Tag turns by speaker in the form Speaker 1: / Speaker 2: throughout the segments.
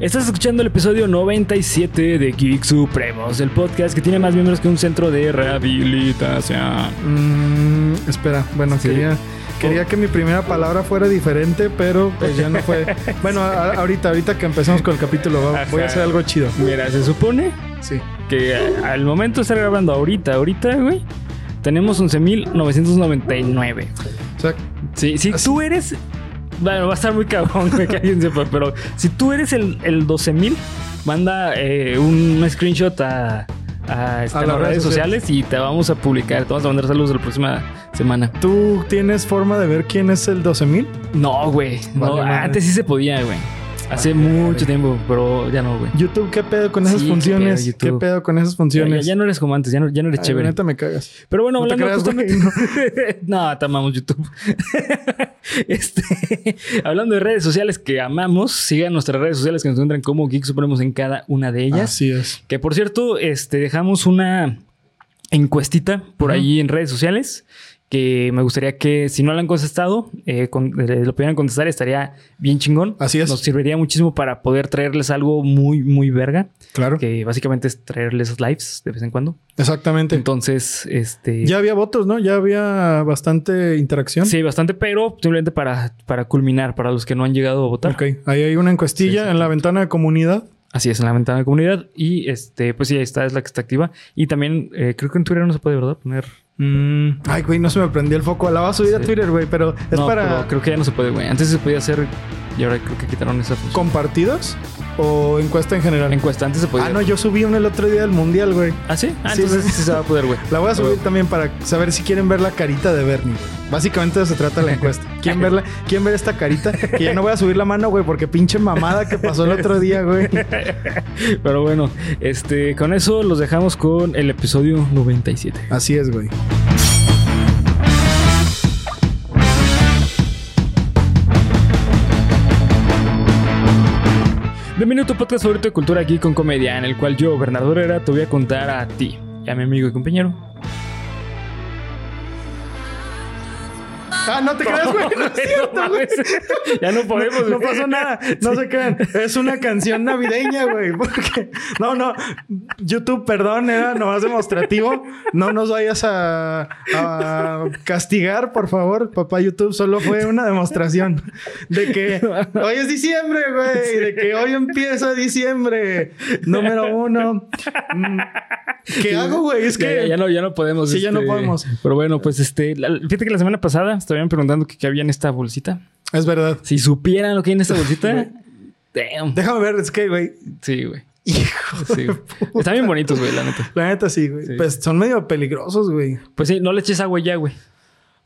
Speaker 1: Estás escuchando el episodio 97 de Geek Supremos, el podcast que tiene más miembros que un centro de rehabilitación.
Speaker 2: Mm, espera, bueno,
Speaker 1: Sí.
Speaker 2: quería, quería que mi primera palabra fuera diferente, pero pues ya no fue. bueno, a- ahorita, ahorita que empezamos con el capítulo, va- voy a hacer algo chido.
Speaker 1: Mira, se supone
Speaker 2: Sí.
Speaker 1: que a- al momento de estar grabando ahorita, ahorita, güey, tenemos 11.999.
Speaker 2: O sea,
Speaker 1: Sí, si tú eres. Bueno, va a estar muy cabrón güey, que alguien sepa, pero si tú eres el, el 12.000, manda eh, un screenshot a, a, este,
Speaker 2: A
Speaker 1: a
Speaker 2: las
Speaker 1: redes
Speaker 2: redes
Speaker 1: sociales y te vamos a publicar. Te vamos a mandar saludos la próxima semana.
Speaker 2: ¿tú tienes forma de ver quién es el 12000?
Speaker 1: No, güey. No,
Speaker 2: Vale,
Speaker 1: antes sí se podía, güey. Hace mucho tiempo, pero ya no, güey.
Speaker 2: YouTube, ¿qué pedo con esas
Speaker 1: Sí, qué
Speaker 2: funciones?
Speaker 1: pedo,
Speaker 2: ¿Qué pedo con esas funciones?
Speaker 1: ya no eres como antes, ya no, ya no eres
Speaker 2: Ay,
Speaker 1: chévere.
Speaker 2: neta me cagas.
Speaker 1: Pero bueno,
Speaker 2: No te
Speaker 1: hablando
Speaker 2: creas,
Speaker 1: justamente... no, te amamos YouTube. este, hablando de redes sociales que amamos, sigan nuestras redes sociales que nos encuentran como Geek Supremos en cada una de ellas.
Speaker 2: Así es.
Speaker 1: Que por cierto, este, dejamos una encuestita por
Speaker 2: Ujú.
Speaker 1: ahí en redes sociales que me gustaría que si no la han contestado, eh, con- eh, lo pudieran contestar, estaría bien chingón.
Speaker 2: Así es.
Speaker 1: Nos serviría muchísimo para poder traerles algo muy, muy verga,
Speaker 2: Claro.
Speaker 1: que básicamente es traerles lives de vez en cuando.
Speaker 2: Exactamente.
Speaker 1: Entonces, este...
Speaker 2: ya había votos, ¿no? Ya había bastante interacción.
Speaker 1: Sí, bastante, pero simplemente para, para culminar, para los que no han llegado a votar.
Speaker 2: Ok, ahí hay una encuestilla
Speaker 1: Sí,
Speaker 2: en la ventana de comunidad.
Speaker 1: Así es, en la ventana de comunidad. Y este, pues sí, ahí está, es la que está activa. Y también eh, creo que en Twitter no se puede, ¿verdad? Poner.
Speaker 2: Mm, Ay, güey, no se me prendió el foco. La voy a subir a. Twitter, güey, pero es
Speaker 1: no,
Speaker 2: para
Speaker 1: pero creo que ya no se puede, güey. Antes se podía hacer y ahora creo que quitaron esa función.
Speaker 2: compartidos o encuesta en general.
Speaker 1: Encuesta, antes se podía.
Speaker 2: Ah, no, yo subí una el otro día del mundial, güey.
Speaker 1: ¿Ah, sí? Ah,
Speaker 2: Sí,
Speaker 1: entonces
Speaker 2: sí.
Speaker 1: sí se va a poder, güey.
Speaker 2: La voy a subir también para saber si quieren ver la carita de Bernie. Básicamente de eso se trata la encuesta. ¿Quieren verla? ¿Quieren ver esta carita? Que ya no voy a subir la mano, güey, porque pinche mamada que pasó el otro día, güey.
Speaker 1: Pero bueno, este, con eso los dejamos con el episodio 97.
Speaker 2: Así es, güey.
Speaker 1: Bienvenido a tu podcast favorito de cultura aquí con comedia, en el cual yo, Bernardo Herrera, te voy a contar a ti y a mi amigo y compañero.
Speaker 2: Ah, no te creas, güey. No es cierto,
Speaker 1: No
Speaker 2: güey.
Speaker 1: ya no podemos.
Speaker 2: No
Speaker 1: güey.
Speaker 2: pasó nada, no se crean. Es una canción navideña, güey. Porque, no, no. YouTube, perdón, era nomás demostrativo. No nos vayas a, a castigar, por favor, papá YouTube. Solo fue una demostración de que hoy es diciembre, güey. De que hoy empieza diciembre. Número uno. Mm, ¿Qué hago, güey? Es que.
Speaker 1: ya, ya no, ya no podemos.
Speaker 2: Sí, ya no podemos.
Speaker 1: Pero bueno, pues este, la- fíjate que la semana pasada estaban preguntando qué qué había en esta bolsita.
Speaker 2: Es verdad.
Speaker 1: Si supieran lo que hay en esta bolsita, damn.
Speaker 2: Déjame ver, es que, güey.
Speaker 1: Sí, güey.
Speaker 2: Hijo.
Speaker 1: Sí. Están bien bonitos, güey, la neta.
Speaker 2: La neta sí, güey.
Speaker 1: Sí.
Speaker 2: Pues son medio peligrosos, güey.
Speaker 1: Pues sí, no le eches agua ya, güey.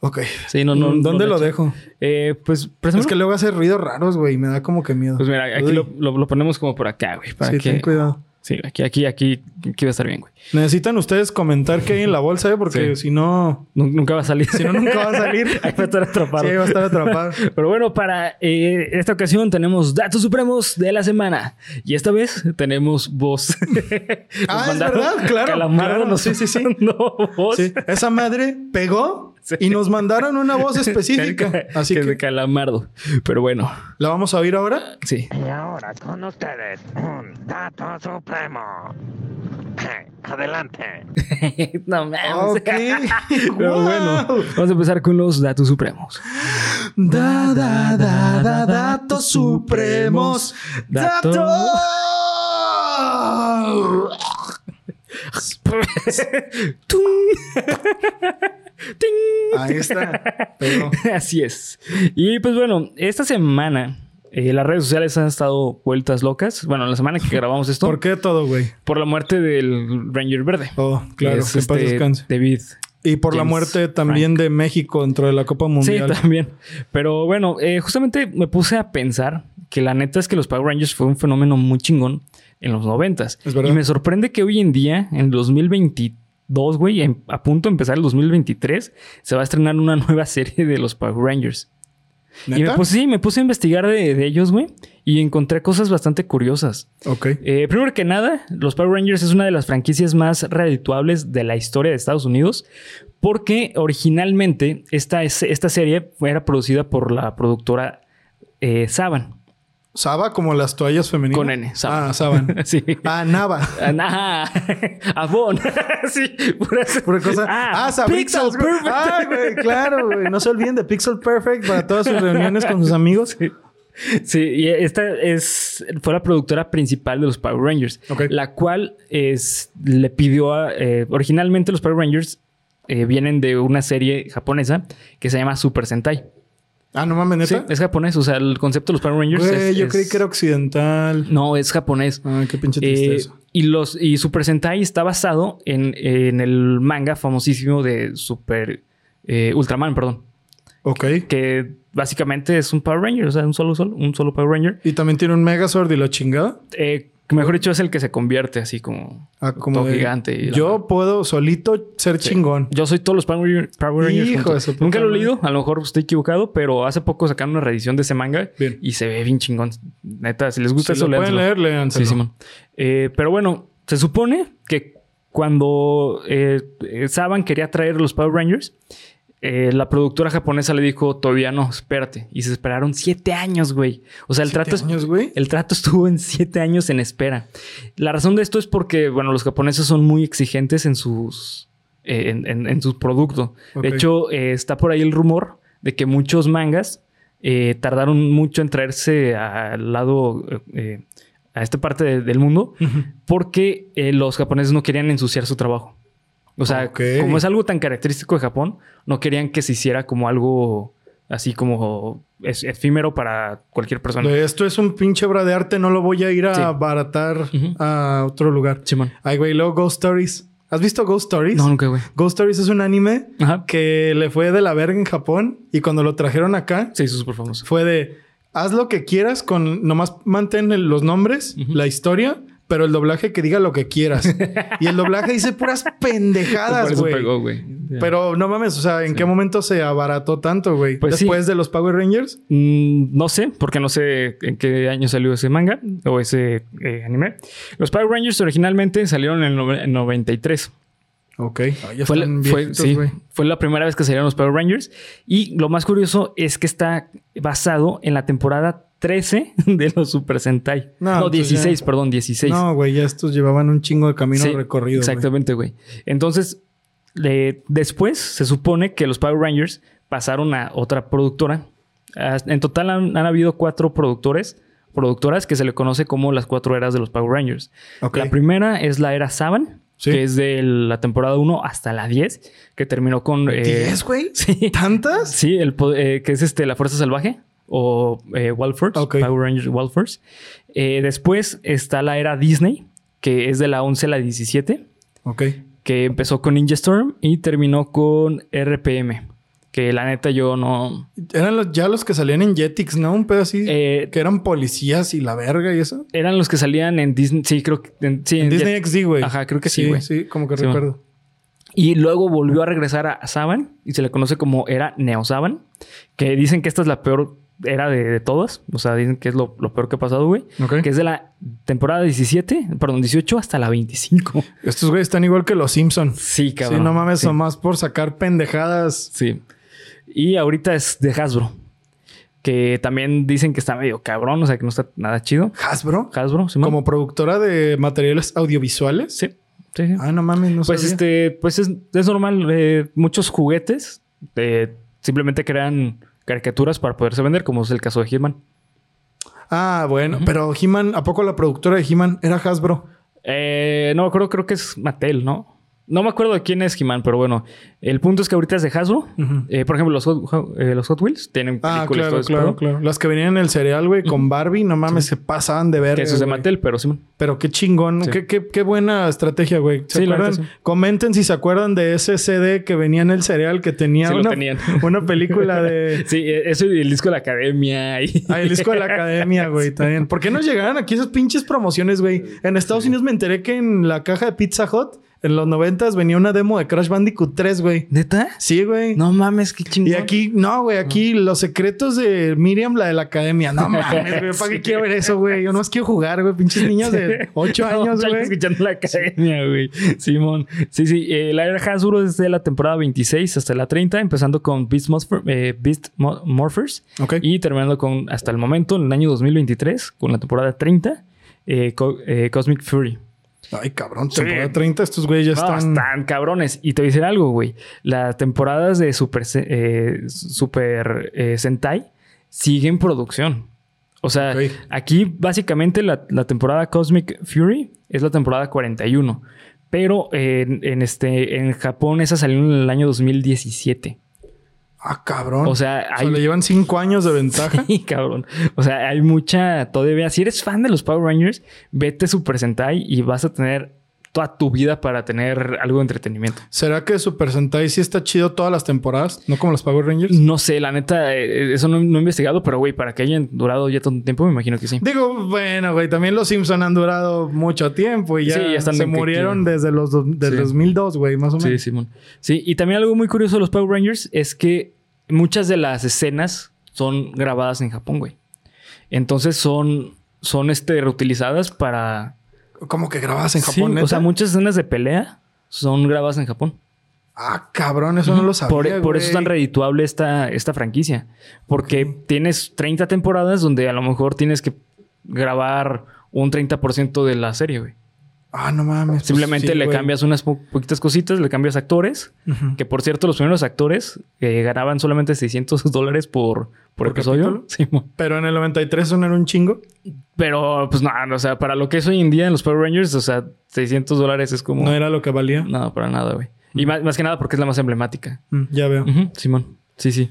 Speaker 2: Ok.
Speaker 1: Sí, no, no.
Speaker 2: ¿Dónde
Speaker 1: no
Speaker 2: lo dejo?
Speaker 1: Eh, pues,
Speaker 2: Es que luego hace ruidos raros, güey. y Me da como que miedo.
Speaker 1: Pues mira, aquí lo- lo ponemos como por acá, güey. Para
Speaker 2: sí,
Speaker 1: que.
Speaker 2: ten cuidado.
Speaker 1: Sí, aquí, aquí, aquí, aquí va a estar bien, güey.
Speaker 2: Necesitan ustedes comentar qué hay en la bolsa, ¿eh? Porque
Speaker 1: Sí.
Speaker 2: si no...
Speaker 1: Nu- Nunca va a salir.
Speaker 2: Si no, nunca va a salir.
Speaker 1: Ahí va a estar atrapado.
Speaker 2: Sí, ahí va a estar atrapado.
Speaker 1: Pero bueno, para eh, esta ocasión tenemos datos supremos de la semana. Y esta vez tenemos voz.
Speaker 2: Ah, es verdad, claro,
Speaker 1: Calamardo
Speaker 2: claro. Sí, sí, sí.
Speaker 1: mandó voz.
Speaker 2: Sí. Esa madre pegó. Y nos mandaron una voz específica. Así
Speaker 1: que de Calamardo. Pero bueno,
Speaker 2: ¿la vamos a oír ahora?
Speaker 1: sí.
Speaker 3: Y ahora con ustedes, un dato supremo. Adelante.
Speaker 1: no mames.
Speaker 2: Ok.
Speaker 1: Pero
Speaker 2: Wow.
Speaker 1: bueno, vamos a empezar con los datos supremos.
Speaker 2: Da, da, da, da, datos supremos.
Speaker 1: Datos.
Speaker 2: Datos.
Speaker 1: ¡Ting!
Speaker 2: Ahí está. Pegó.
Speaker 1: Así es. Y pues bueno, esta semana eh, las redes sociales han estado vueltas locas. Bueno, la semana que grabamos esto,
Speaker 2: ¿Por qué todo, güey?
Speaker 1: por la muerte del Ranger Verde.
Speaker 2: Oh,
Speaker 1: que
Speaker 2: claro,
Speaker 1: es,
Speaker 2: que en paz
Speaker 1: este,
Speaker 2: descanse.
Speaker 1: David.
Speaker 2: Y por la
Speaker 1: James
Speaker 2: muerte también de México dentro de la Copa Mundial.
Speaker 1: Sí, también. Pero bueno, eh, justamente me puse a pensar que la neta es que los Power Rangers fue un fenómeno muy chingón en los noventas.
Speaker 2: Es.
Speaker 1: Y me sorprende que hoy en día, en 2022, güey, a punto de empezar el 2023, se va a estrenar una nueva serie de los Power Rangers. Y me puse, sí, me puse a investigar de, de ellos, güey, y encontré cosas bastante curiosas.
Speaker 2: Ok.
Speaker 1: Eh, primero que nada, los Power Rangers es una de las franquicias más redituables de la historia de Estados Unidos, porque originalmente esta, es- esta serie era producida por la productora eh, Saban.
Speaker 2: Saba como las toallas femeninas.
Speaker 1: Con N, Saba.
Speaker 2: Ah, Saban.
Speaker 1: Sí.
Speaker 2: Ah, Nava.
Speaker 1: Ah, Avon. sí, pura,
Speaker 2: Pura cosa. Ah, Sabritas,
Speaker 1: Pixel
Speaker 2: güey.
Speaker 1: Perfect.
Speaker 2: Ah, güey, claro, güey. No se olviden de Pixel Perfect para todas sus reuniones con sus amigos.
Speaker 1: Sí, y esta es fue la productora principal de los Power Rangers,
Speaker 2: Ok.
Speaker 1: la cual es le pidió a eh, originalmente los Power Rangers eh, vienen de una serie japonesa que se llama Super Sentai.
Speaker 2: Ah, no mames,
Speaker 1: Sí,
Speaker 2: neta.
Speaker 1: es japonés, o sea, el concepto de los Power Rangers
Speaker 2: Güey,
Speaker 1: es,
Speaker 2: yo
Speaker 1: es-
Speaker 2: creí que era occidental.
Speaker 1: no es japonés.
Speaker 2: Ay, qué pinche
Speaker 1: Eh,
Speaker 2: tristeza.
Speaker 1: y los y Super Sentai está basado en, en el manga famosísimo de Super eh, Ultraman, perdón,
Speaker 2: ok.
Speaker 1: que básicamente es un Power Ranger, o sea, un solo sol, un solo Power Ranger.
Speaker 2: Y también tiene un Megazord y la chingada.
Speaker 1: Eh, mejor dicho, es el que se convierte así como,
Speaker 2: Ah, como
Speaker 1: todo
Speaker 2: de-
Speaker 1: gigante. y la-
Speaker 2: Yo puedo solito ser chingón.
Speaker 1: Yo soy todos los Power, Ranger- Power Rangers.
Speaker 2: Hijo de
Speaker 1: Nunca lo he leído, a lo mejor estoy equivocado, pero hace poco sacaron una reedición de ese manga
Speaker 2: Bien.
Speaker 1: y se ve bien chingón. Neta, si les gusta
Speaker 2: Si
Speaker 1: eso,
Speaker 2: lo pueden leer, léanselo.
Speaker 1: Sí, Simón. Eh, pero bueno, se supone que cuando eh, eh, Saban quería traer los Power Rangers, eh, la productora japonesa le dijo, todavía no, espérate. Y se esperaron siete años, güey. O sea, el
Speaker 2: ¿Siete
Speaker 1: trato,
Speaker 2: años, güey?
Speaker 1: el trato estuvo en siete años en espera. La razón de esto es porque, bueno, los japoneses son muy exigentes en sus, eh, en, en- en su producto.
Speaker 2: Ok.
Speaker 1: De hecho, eh, está por ahí el rumor de que muchos mangas eh, tardaron mucho en traerse al lado, a esta parte de- del mundo, porque eh, los japoneses no querían ensuciar su trabajo. O sea, como es algo tan característico de Japón, no querían que se hiciera como algo así como es- efímero para cualquier persona.
Speaker 2: Esto es un pinche obra de arte, no lo voy a ir a
Speaker 1: Sí.
Speaker 2: abaratar a otro lugar.
Speaker 1: Simón.
Speaker 2: Ay, güey, luego Ghost Stories. ¿Has visto Ghost Stories?
Speaker 1: No, nunca, güey.
Speaker 2: Ghost Stories es un anime
Speaker 1: Ajá.
Speaker 2: que le fue de la verga en Japón y cuando lo trajeron acá
Speaker 1: Se hizo súper famoso.
Speaker 2: fue de haz lo que quieras con nomás mantén los nombres, la historia, pero el doblaje que diga lo que quieras. y el doblaje dice puras pendejadas, güey. Pero no mames, o sea, ¿en qué momento se abarató tanto, güey?
Speaker 1: Pues sí.
Speaker 2: Después de los Power Rangers.
Speaker 1: Mm, no sé, porque no sé en qué año salió ese manga o ese eh, anime. Los Power Rangers originalmente salieron en el nove- en 93.
Speaker 2: Ok.
Speaker 1: Fue la, sí, fue la primera vez que salieron los Power Rangers. Y lo más curioso es que está basado en la temporada 13 de los Super Sentai.
Speaker 2: No,
Speaker 1: No,
Speaker 2: entonces
Speaker 1: 16,
Speaker 2: ya-
Speaker 1: perdón, 16.
Speaker 2: No, güey, ya estos llevaban un chingo de camino
Speaker 1: Sí,
Speaker 2: recorrido.
Speaker 1: Exactamente, güey. Entonces, después se supone que los Power Rangers pasaron a otra productora. En total han, han habido cuatro productores, productoras que se le conoce como las cuatro eras de los Power Rangers. La primera es la era Saban,
Speaker 2: Sí.
Speaker 1: que es de la temporada 1 hasta la 10, que terminó con... eh,
Speaker 2: ¿10, güey?
Speaker 1: Sí.
Speaker 2: ¿Tantas?
Speaker 1: Sí, el, eh, que es este, la Fuerza Salvaje o eh, Wild Force,
Speaker 2: Ok.
Speaker 1: Power Rangers Wild Force. Eh, después está la era Disney, que es de la 11 a la 17,
Speaker 2: Ok.
Speaker 1: que empezó con Ninja Storm y terminó con RPM. Que la neta yo no...
Speaker 2: Eran los, ya los que salían en Jetix, ¿no? Un pedo así.
Speaker 1: eh,
Speaker 2: que eran policías y la verga y eso.
Speaker 1: eran los que salían en Disney. Sí, creo que... En, sí,
Speaker 2: En
Speaker 1: en
Speaker 2: Disney
Speaker 1: Jet-
Speaker 2: XD, güey.
Speaker 1: Ajá, creo que sí, güey.
Speaker 2: Sí, como que
Speaker 1: Sí,
Speaker 2: recuerdo.
Speaker 1: Y luego volvió a regresar a Saban y se le conoce como era Neo Saban. Que dicen que esta es la peor era de, de todas. O sea, dicen que es lo, lo peor que ha pasado, güey.
Speaker 2: Ok.
Speaker 1: Que es de la temporada 17, perdón, 18 hasta la 25.
Speaker 2: Estos güeyes están igual que los Simpson.
Speaker 1: Sí,
Speaker 2: Sí,
Speaker 1: cabrón.
Speaker 2: no mames,
Speaker 1: Sí.
Speaker 2: nomás por sacar pendejadas.
Speaker 1: Sí. Y ahorita es de Hasbro. Que también dicen que está medio cabrón, o sea, que no está nada chido.
Speaker 2: Hasbro.
Speaker 1: Hasbro, ¿sí,
Speaker 2: Como productora de materiales audiovisuales.
Speaker 1: Sí. Sí, sí.
Speaker 2: Ah, no mames, no
Speaker 1: pues
Speaker 2: sabía.
Speaker 1: este, pues es, es normal. eh, muchos juguetes eh, simplemente crean caricaturas para poderse vender, como es el caso de Hitman.
Speaker 2: Ah, bueno. Pero He-Man, ¿a poco la productora de He-Man era Hasbro?
Speaker 1: Eh, no, creo, creo que es Mattel, ¿no? No me acuerdo de quién es He-Man, pero bueno. El punto es que ahorita es de Hasbro. Eh, por ejemplo, los Hot, eh, los Hot Wheels tienen películas
Speaker 2: Ah,
Speaker 1: y todo
Speaker 2: claro, claro. Las que venían en el cereal, güey, con Barbie, no mames, se pasaban de ver.
Speaker 1: Que eso es de Mattel, pero sí.
Speaker 2: Pero qué chingón,
Speaker 1: Sí.
Speaker 2: qué, qué, qué buena estrategia, güey. ¿Se
Speaker 1: Sí, la
Speaker 2: acuerdan?
Speaker 1: sí.
Speaker 2: Comenten si se acuerdan de ese CD que venía en el cereal que tenía
Speaker 1: Sí lo
Speaker 2: una,
Speaker 1: tenían.
Speaker 2: una película de.
Speaker 1: Sí, eh, eso y el disco de la academia. Y...
Speaker 2: Ah, el disco de la academia, güey, también. ¿Por qué no llegaron aquí esas pinches promociones, güey? En Estados Unidos me enteré que en la caja de Pizza Hut en los noventas venía una demo de Crash Bandicoot 3, güey.
Speaker 1: ¿Neta?
Speaker 2: Sí, güey.
Speaker 1: No mames, qué chingón.
Speaker 2: Y aquí, no, güey, aquí los secretos de Miriam, la de la academia. No mames, güey, ¿para qué quiero ver eso, güey? Yo no más quiero jugar, güey. Pinches niños de 8 años, güey.
Speaker 1: escuchando la academia, güey. Simón. Sí, sí. eh, la era Hasbro es de la temporada 26 hasta la 30, empezando con Beast, Morpher- eh, Beast Mo- Morphers
Speaker 2: Ok.
Speaker 1: y terminando con, hasta el momento, en el año 2023, con la temporada 30, eh, Co- eh, Cosmic Fury.
Speaker 2: Ay, cabrón,
Speaker 1: Sí.
Speaker 2: temporada 30, estos güeyes ya
Speaker 1: No,
Speaker 2: están.
Speaker 1: están cabrones. Y te voy a decir algo, güey. Las temporadas de Super, eh, Super eh, Sentai siguen en producción. O sea, aquí básicamente la, la temporada Cosmic Fury es la temporada 41. Pero en, en este, en Japón esa salió en el año 2017.
Speaker 2: Ah, cabrón.
Speaker 1: O sea,
Speaker 2: O sea,
Speaker 1: hay...
Speaker 2: le llevan 5 años de ventaja.
Speaker 1: Sí, cabrón. O sea, hay mucha todavía. Si eres fan de los Power Rangers, vete Super Sentai y vas a tener toda tu vida para tener algo de entretenimiento.
Speaker 2: ¿Será que Super Sentai sí está chido todas las temporadas? No como los Power Rangers.
Speaker 1: No sé, la neta, eh, eso no, no he investigado, pero güey, para que hayan durado ya tanto tiempo, me imagino que sí.
Speaker 2: Digo, bueno, güey, también los Simpson han durado mucho tiempo y ya,
Speaker 1: Sí, ya están
Speaker 2: se murieron desde los del
Speaker 1: Sí.
Speaker 2: 2002, güey, más o
Speaker 1: Sí,
Speaker 2: menos.
Speaker 1: Simón. Sí, y también algo muy curioso de los Power Rangers es que muchas de las escenas son grabadas en Japón, güey. Entonces son, son este, reutilizadas para.
Speaker 2: ¿Cómo que grabas en
Speaker 1: Sí,
Speaker 2: Japón, neta?
Speaker 1: o sea, muchas escenas de pelea son grabadas en Japón.
Speaker 2: Ah, cabrón, eso no lo sabía,
Speaker 1: Por, por eso es tan redituable esta, esta franquicia. Porque tienes 30 temporadas donde a lo mejor tienes que grabar un 30% de la serie, güey.
Speaker 2: Ah, no mames. pues
Speaker 1: Simplemente
Speaker 2: sí,
Speaker 1: le
Speaker 2: güey.
Speaker 1: cambias unas po- poquitas cositas, le cambias actores. Que por cierto, los primeros actores eh, ganaban solamente 600 dólares por, por,
Speaker 2: ¿Por
Speaker 1: episodio. Sí.
Speaker 2: Pero en el 93 eso no era un chingo.
Speaker 1: Pero pues nada, o sea, para lo que es hoy en día en los Power Rangers, o sea, 600 dólares es como.
Speaker 2: No era lo que valía.
Speaker 1: No, para nada, güey. Y más, más que nada porque es la más emblemática.
Speaker 2: Mm, ya veo.
Speaker 1: Simón. Sí, sí.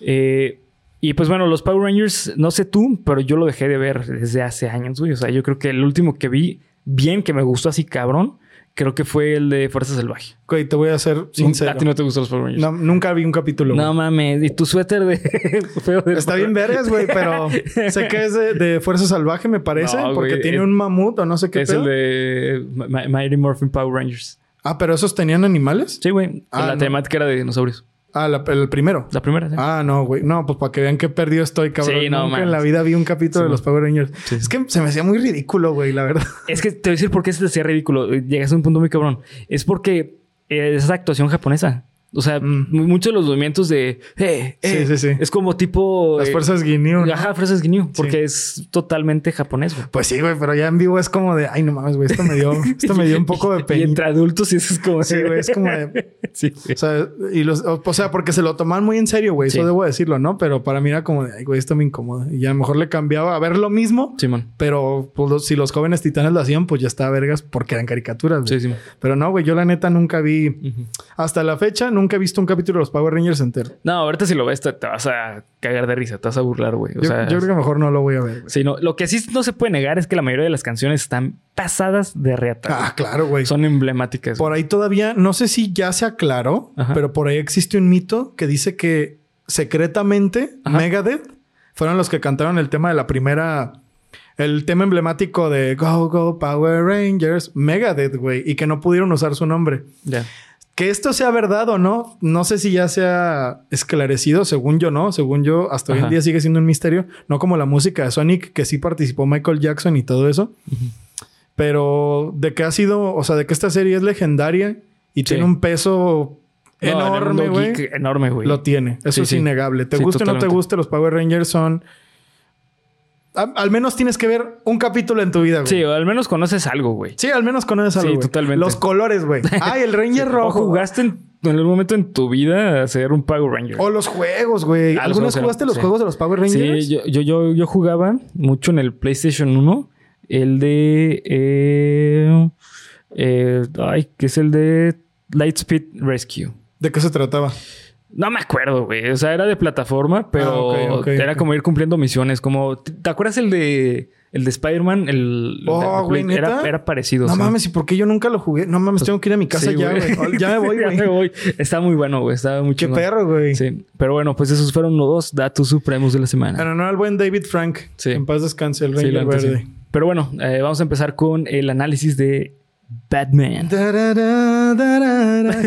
Speaker 1: Eh, y pues bueno, los Power Rangers, no sé tú, pero yo lo dejé de ver desde hace años, güey. O sea, yo creo que el último que vi bien, que me gustó así cabrón, creo que fue el de Fuerza Salvaje.
Speaker 2: Güey, te voy a ser sincero.
Speaker 1: ¿A ti no te gustan los Power Rangers?
Speaker 2: No, nunca vi un capítulo.
Speaker 1: No mames, y tu suéter de feo de
Speaker 2: Está bien vergas, güey, pero sé que es de, de Fuerza Salvaje, me parece,
Speaker 1: No,
Speaker 2: porque
Speaker 1: güey,
Speaker 2: tiene
Speaker 1: es-
Speaker 2: un mamut o no sé qué
Speaker 1: Es
Speaker 2: pedo.
Speaker 1: el de Mi- Mighty Morphin Power Rangers.
Speaker 2: Ah, pero esos tenían animales.
Speaker 1: Sí, güey.
Speaker 2: Ah,
Speaker 1: la
Speaker 2: no.
Speaker 1: temática era de dinosaurios.
Speaker 2: Ah, la- el primero.
Speaker 1: La primera, sí.
Speaker 2: Ah, no, güey. No, pues para que vean qué perdido estoy, cabrón.
Speaker 1: Sí, no,
Speaker 2: Nunca
Speaker 1: mames.
Speaker 2: en la vida vi un capítulo
Speaker 1: Sí,
Speaker 2: de los Power Rangers.
Speaker 1: Sí,
Speaker 2: Es que se me hacía muy ridículo, güey, la verdad.
Speaker 1: Es que te voy a decir por qué se te hacía ridículo. Llegas a un punto muy cabrón. Es porque eh, es actuación japonesa. O sea,
Speaker 2: Mm.
Speaker 1: mu- muchos de los movimientos de... Eh, eh,
Speaker 2: Sí, sí, sí.
Speaker 1: Es como tipo...
Speaker 2: Las
Speaker 1: eh,
Speaker 2: fuerzas Ginyu. ¿no?
Speaker 1: Ajá, fuerzas Ginyu. Porque es totalmente japonés, güey.
Speaker 2: Pues sí, güey, pero ya en vivo es como de, ay, no mames, güey, esto me dio, esto me dio un poco de
Speaker 1: Y
Speaker 2: pena.
Speaker 1: entre adultos sí eso es como...
Speaker 2: Sí, güey, es como de,
Speaker 1: sí.
Speaker 2: o sea, y los, o, o sea, porque se lo toman muy en serio, güey,
Speaker 1: Sí.
Speaker 2: eso debo decirlo, ¿no? Pero para mí era como de, ay, güey, esto me incomoda. Y a lo mejor le cambiaba a ver lo mismo,
Speaker 1: Simón.
Speaker 2: pero pues, los- si los jóvenes titanes lo hacían, pues ya está vergas porque eran caricaturas, güey.
Speaker 1: Sí, Simón.
Speaker 2: Pero no, güey, yo la neta nunca vi, hasta la fecha, nunca he visto un capítulo de los Power Rangers entero.
Speaker 1: No, ahorita si lo ves te, te vas a cagar de risa. Te vas a burlar, güey. O
Speaker 2: yo,
Speaker 1: sea...
Speaker 2: yo creo que mejor no lo voy a ver, güey.
Speaker 1: Sí, no. Lo que sí no se puede negar es que la mayoría de las canciones están pasadas de reata.
Speaker 2: Ah, claro, güey.
Speaker 1: Son emblemáticas.
Speaker 2: Por ahí todavía, no sé si ya se aclaró,
Speaker 1: Ajá.
Speaker 2: pero por ahí existe un mito que dice que secretamente
Speaker 1: Ajá.
Speaker 2: Megadeth fueron los que cantaron el tema de la primera, el tema emblemático de Go Go Power Rangers, Megadeth, güey, y que no pudieron usar su nombre.
Speaker 1: Ya.
Speaker 2: Que esto sea verdad o no, no sé si ya sea esclarecido, según yo no, según yo hasta hoy en día sigue siendo un misterio, no como la música de Sonic, que sí participó Michael Jackson y todo eso, pero de que ha sido, o sea, de que esta serie es legendaria y
Speaker 1: Sí.
Speaker 2: tiene un peso
Speaker 1: No,
Speaker 2: enorme, güey.
Speaker 1: Enorme, güey.
Speaker 2: Lo tiene, eso
Speaker 1: Sí,
Speaker 2: es
Speaker 1: sí.
Speaker 2: innegable. Te guste o no te guste, los Power Rangers son... Al menos tienes que ver un capítulo en tu vida, güey.
Speaker 1: Sí, o al menos conoces algo, güey.
Speaker 2: Sí, al menos conoces algo.
Speaker 1: Sí,
Speaker 2: güey.
Speaker 1: totalmente.
Speaker 2: Los colores, güey. Ay, el Ranger
Speaker 1: O
Speaker 2: rojo.
Speaker 1: jugaste en, en algún momento en tu vida a ser un Power Ranger.
Speaker 2: O los juegos, güey.
Speaker 1: Ah, los
Speaker 2: ¿Alguna vez
Speaker 1: juegos,
Speaker 2: jugaste los
Speaker 1: sí.
Speaker 2: juegos de los Power Rangers?
Speaker 1: Sí, yo, yo, yo, yo jugaba mucho en el PlayStation 1. El de. eh, eh, ay, que es el de Lightspeed Rescue.
Speaker 2: ¿De qué se trataba?
Speaker 1: No me acuerdo, güey. O sea, era de plataforma, pero
Speaker 2: Ah,
Speaker 1: era como ir cumpliendo misiones. Como, ¿te acuerdas el de el de Spider-Man? El,
Speaker 2: Oh,
Speaker 1: de-
Speaker 2: güey,
Speaker 1: era, era parecido.
Speaker 2: No
Speaker 1: sí.
Speaker 2: mames, ¿y por qué yo nunca lo jugué? No mames, tengo que ir a mi casa
Speaker 1: Sí,
Speaker 2: ya, güey. Ya me voy,
Speaker 1: ya me voy. Está muy bueno, güey. Está muy
Speaker 2: Qué
Speaker 1: chingón.
Speaker 2: perro, güey.
Speaker 1: Sí. Pero bueno, pues esos fueron los dos datos supremos de la semana.
Speaker 2: En honor al buen David Frank.
Speaker 1: Sí.
Speaker 2: En paz descanse el
Speaker 1: Sí, la neta,
Speaker 2: verde.
Speaker 1: sí. Pero bueno, eh, vamos a empezar con el análisis de Batman.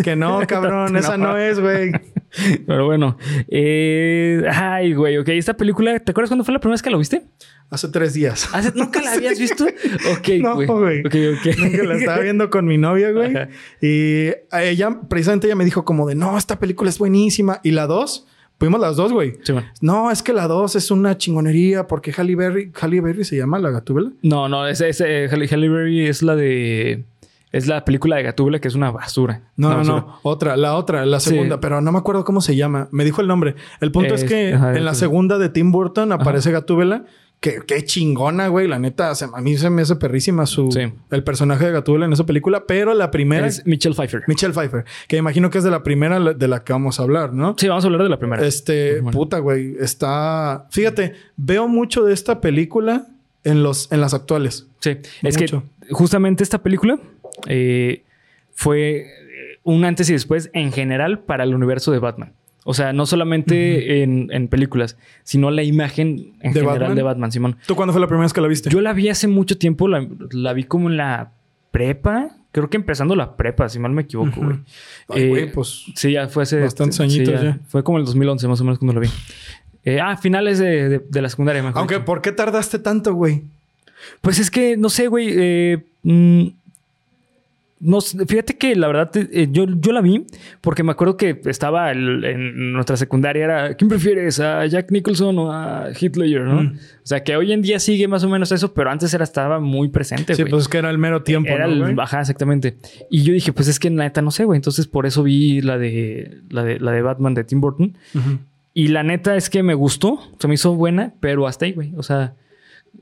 Speaker 2: Que no, cabrón, esa no es, güey.
Speaker 1: Pero bueno. eh, ay, güey. Ok, esta película, ¿te acuerdas cuándo fue la primera vez que la viste?
Speaker 2: Hace tres días.
Speaker 1: ¿Hace- ¿Nunca la habías visto? Ok,
Speaker 2: No,
Speaker 1: güey.
Speaker 2: güey.
Speaker 1: Ok, ok.
Speaker 2: Nunca la estaba viendo con mi novia, güey.
Speaker 1: Ajá.
Speaker 2: Y ella, precisamente ella me dijo como de, no, esta película es buenísima. Y la dos, fuimos las dos, güey.
Speaker 1: Sí.
Speaker 2: No, es que la dos es una chingonería porque Halle Berry, Halle Berry se llama la gatúbela.
Speaker 1: No, no, ese, ese Halle, Halle Berry es la de. Es la película de Gatúbela que es una basura.
Speaker 2: No,
Speaker 1: Una
Speaker 2: no,
Speaker 1: basura.
Speaker 2: no. Otra, la otra, la
Speaker 1: Sí.
Speaker 2: segunda, pero no me acuerdo cómo se llama. Me dijo el nombre. El punto es,
Speaker 1: Es-
Speaker 2: que
Speaker 1: ajá,
Speaker 2: en la segunda de Tim Burton aparece Gatúbela. Que qué chingona, güey. La neta, se- a mí se me hace perrísima su
Speaker 1: Sí.
Speaker 2: el personaje de Gatúbela en esa película. Pero la primera
Speaker 1: Es Michelle Pfeiffer.
Speaker 2: Michelle Pfeiffer, que imagino que es de la primera de la que vamos a hablar, ¿no?
Speaker 1: Sí, vamos a hablar de la primera.
Speaker 2: Este,
Speaker 1: Bueno.
Speaker 2: puta, güey, está. Fíjate, veo mucho de esta película en los, en las actuales.
Speaker 1: Sí, es
Speaker 2: Mucho.
Speaker 1: que justamente esta película eh, fue eh, un antes y después en general para el universo de Batman. O sea, no solamente en, en películas, sino la imagen en
Speaker 2: ¿De
Speaker 1: general
Speaker 2: Batman?
Speaker 1: de Batman, Simón.
Speaker 2: ¿Tú cuándo fue la primera vez que la viste?
Speaker 1: Yo la vi hace mucho tiempo, la, la vi como en la prepa, creo que empezando la prepa, si mal me equivoco, güey.
Speaker 2: Ay,
Speaker 1: Eh,
Speaker 2: güey, pues.
Speaker 1: Sí, ya fue hace...
Speaker 2: Bastantes
Speaker 1: sí,
Speaker 2: añitos ya.
Speaker 1: Fue como el 2011 más o menos cuando la vi. Eh, ah, finales de, de- de la secundaria, mejor
Speaker 2: Aunque. ¿por qué tardaste tanto, güey?
Speaker 1: Pues es que, no sé, güey. eh, mm, no, fíjate que la verdad, eh, yo, yo la vi porque me acuerdo que estaba el- en nuestra secundaria. Era, ¿quién prefieres? ¿A Jack Nicholson o a Ledger? ¿no?
Speaker 2: Mm.
Speaker 1: O sea, que hoy en día sigue más o menos eso, pero antes era, estaba muy presente,
Speaker 2: Sí, pues es que era el mero tiempo,
Speaker 1: Era
Speaker 2: ¿no,
Speaker 1: el, ajá, exactamente. Y yo dije, pues es que la neta no sé, güey. Entonces por eso vi la de, la de, la de Batman de Tim Burton.
Speaker 2: Ujú.
Speaker 1: Y la neta es que me gustó, se me hizo buena, pero hasta ahí, güey. O sea,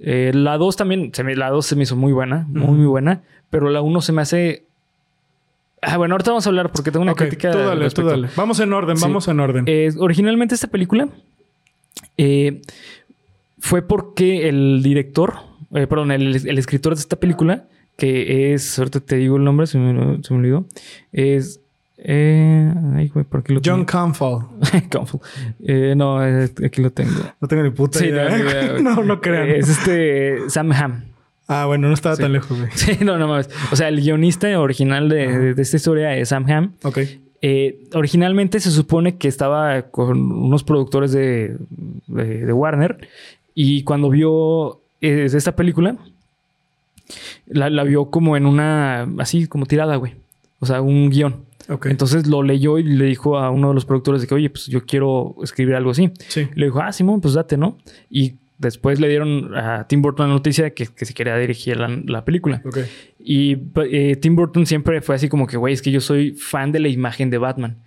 Speaker 1: eh, la 2 también, se me, la 2 se me hizo muy buena, muy, muy buena, pero la 1 se me hace... Ah, bueno, ahorita vamos a hablar porque tengo una
Speaker 2: Ok,
Speaker 1: crítica.
Speaker 2: tú
Speaker 1: al
Speaker 2: dale, tú dale. Vamos en orden,
Speaker 1: Sí.
Speaker 2: vamos en orden.
Speaker 1: Eh, originalmente esta película eh, fue porque el director, perdón, el, el escritor de esta película, que es, ahorita te digo el nombre, se me, se me olvidó, es... Eh, ay, güey, ¿por qué lo
Speaker 2: John? Campbell.
Speaker 1: Campbell. Eh, no, eh, aquí lo tengo.
Speaker 2: No tengo ni puta
Speaker 1: Sí,
Speaker 2: idea.
Speaker 1: no, idea,
Speaker 2: no, no crean.
Speaker 1: Es este Sam Ham.
Speaker 2: Ah, bueno, no estaba
Speaker 1: Sí.
Speaker 2: tan lejos, güey.
Speaker 1: Sí, no, no mames. O sea, el guionista original de, esta historia es Sam Ham.
Speaker 2: Ok.
Speaker 1: Eh, originalmente se supone que estaba con unos productores de, de- de Warner y cuando vio eh, esta película, la, la vio como en una, así como tirada, güey. O sea, un
Speaker 2: guion.
Speaker 1: Entonces lo leyó y le dijo a uno de los productores de que, oye, pues yo quiero escribir algo así.
Speaker 2: sí.
Speaker 1: Y le dijo, ah, Simón, pues date, ¿no? Y después le dieron a Tim Burton la noticia de que, que se quería dirigir la, la película. Y eh, Tim Burton siempre fue así como que, güey, es que yo soy fan de la imagen de Batman,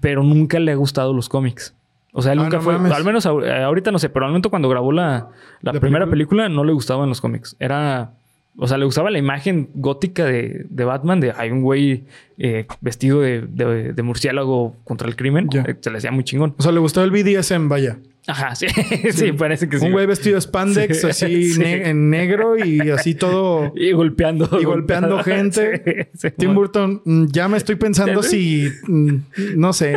Speaker 1: pero nunca le ha gustado los cómics. O sea, él
Speaker 2: Ah,
Speaker 1: nunca
Speaker 2: no
Speaker 1: fue,
Speaker 2: mames.
Speaker 1: al menos eh, ahorita no sé, pero al momento cuando grabó la, la
Speaker 2: ¿La
Speaker 1: primera
Speaker 2: película?
Speaker 1: película? no le gustaban los cómics. Era, o sea, le gustaba la imagen gótica de, de Batman, de hay un güey eh, vestido de, de- de murciélago contra el crimen. Eh, Se le hacía muy chingón.
Speaker 2: O sea, le gustó el BDSM, vaya.
Speaker 1: Ajá, sí, sí, parece que sí.
Speaker 2: Un güey vestido de spandex,
Speaker 1: Sí,
Speaker 2: así ne- en negro y así todo.
Speaker 1: Y golpeando.
Speaker 2: Y golpeando gente. Tim. Burton, mm, ya me estoy pensando si. mm, No sé.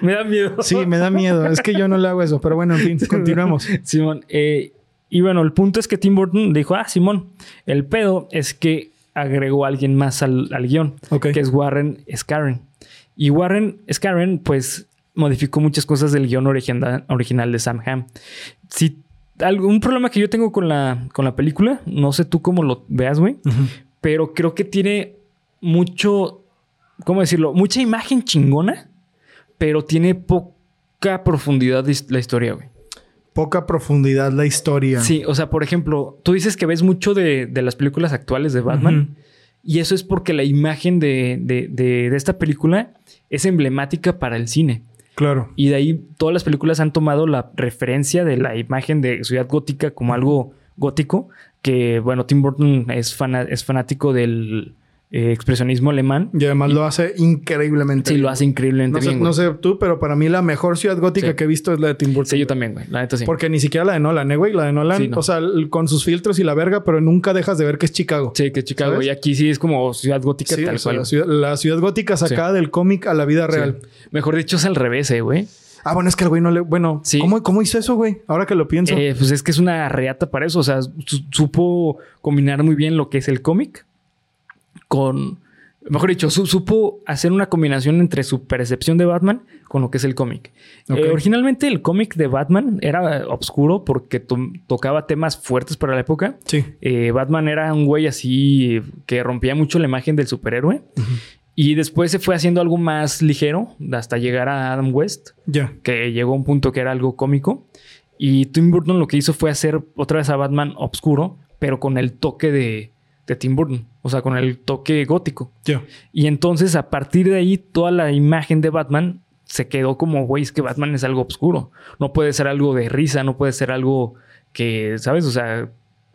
Speaker 1: Me da miedo.
Speaker 2: Sí, me da miedo. Es que yo no le hago eso. Pero bueno, en fin, continuemos.
Speaker 1: Simón, eh, y bueno, el punto es que Tim Burton dijo, ah, Simón, el pedo es que agregó a alguien más al, al
Speaker 2: guion,
Speaker 1: que es Warren Scarren. Y Warren Scarren, pues, modificó muchas cosas del guion original, original de Sam Ham. Si algún problema que yo tengo con la, con la película, no sé tú cómo lo veas, güey, pero creo que tiene mucho, ¿cómo decirlo? Mucha imagen chingona, pero tiene poca profundidad de la historia, güey.
Speaker 2: Poca profundidad la historia.
Speaker 1: Sí, o sea, por ejemplo, tú dices que ves mucho de, de las películas actuales de Batman. Y eso es porque la imagen de, de- de- de esta película es emblemática para el cine.
Speaker 2: Claro.
Speaker 1: Y de ahí todas las películas han tomado la referencia de la imagen de Ciudad Gótica como algo gótico. Que, bueno, Tim Burton es, fana- es fanático del eh, expresionismo alemán.
Speaker 2: Y además lo hace increíblemente.
Speaker 1: Sí,
Speaker 2: bien.
Speaker 1: lo hace increíblemente
Speaker 2: No sé,
Speaker 1: bien. güey.
Speaker 2: no sé tú, pero para mí la mejor ciudad gótica
Speaker 1: Sí.
Speaker 2: que he visto es la de Tim Burton.
Speaker 1: Sí, yo también, güey. La neta sí.
Speaker 2: Porque ni siquiera la de Nolan, ¿eh, güey? La de Nolan,
Speaker 1: Sí, no.
Speaker 2: o sea, con sus filtros y la verga, pero nunca dejas de ver que es Chicago.
Speaker 1: Sí, que Chicago.
Speaker 2: ¿Sabes?
Speaker 1: Y aquí sí es como Ciudad Gótica
Speaker 2: Sí,
Speaker 1: tal
Speaker 2: o sea,
Speaker 1: cual.
Speaker 2: la, ciudad, la ciudad gótica sacada del cómic a la vida real.
Speaker 1: Mejor dicho, es al revés, eh, güey.
Speaker 2: Ah, bueno, es que el güey no le. Bueno,
Speaker 1: Sí.
Speaker 2: ¿cómo, ¿cómo hizo eso, güey? Ahora que lo pienso.
Speaker 1: Eh, pues es que es una reata para eso. O sea, su- supo combinar muy bien lo que es el cómic con, mejor dicho, su- supo hacer una combinación entre su percepción de Batman con lo que es el cómic. Eh, originalmente el cómic de Batman era oscuro porque to- tocaba temas fuertes para la época.
Speaker 2: Sí.
Speaker 1: Eh, Batman era un güey así que rompía mucho la imagen del superhéroe. Y después se fue haciendo algo más ligero hasta llegar a Adam West,
Speaker 2: Ya.
Speaker 1: que llegó a un punto que era algo cómico. Y Tim Burton lo que hizo fue hacer otra vez a Batman oscuro, pero con el toque de, de Tim Burton, o sea, con el toque gótico.
Speaker 2: Ya.
Speaker 1: Y entonces a partir de ahí toda la imagen de Batman se quedó como, güey, es que Batman es algo oscuro. No puede ser algo de risa, no puede ser algo que, ¿sabes? O sea,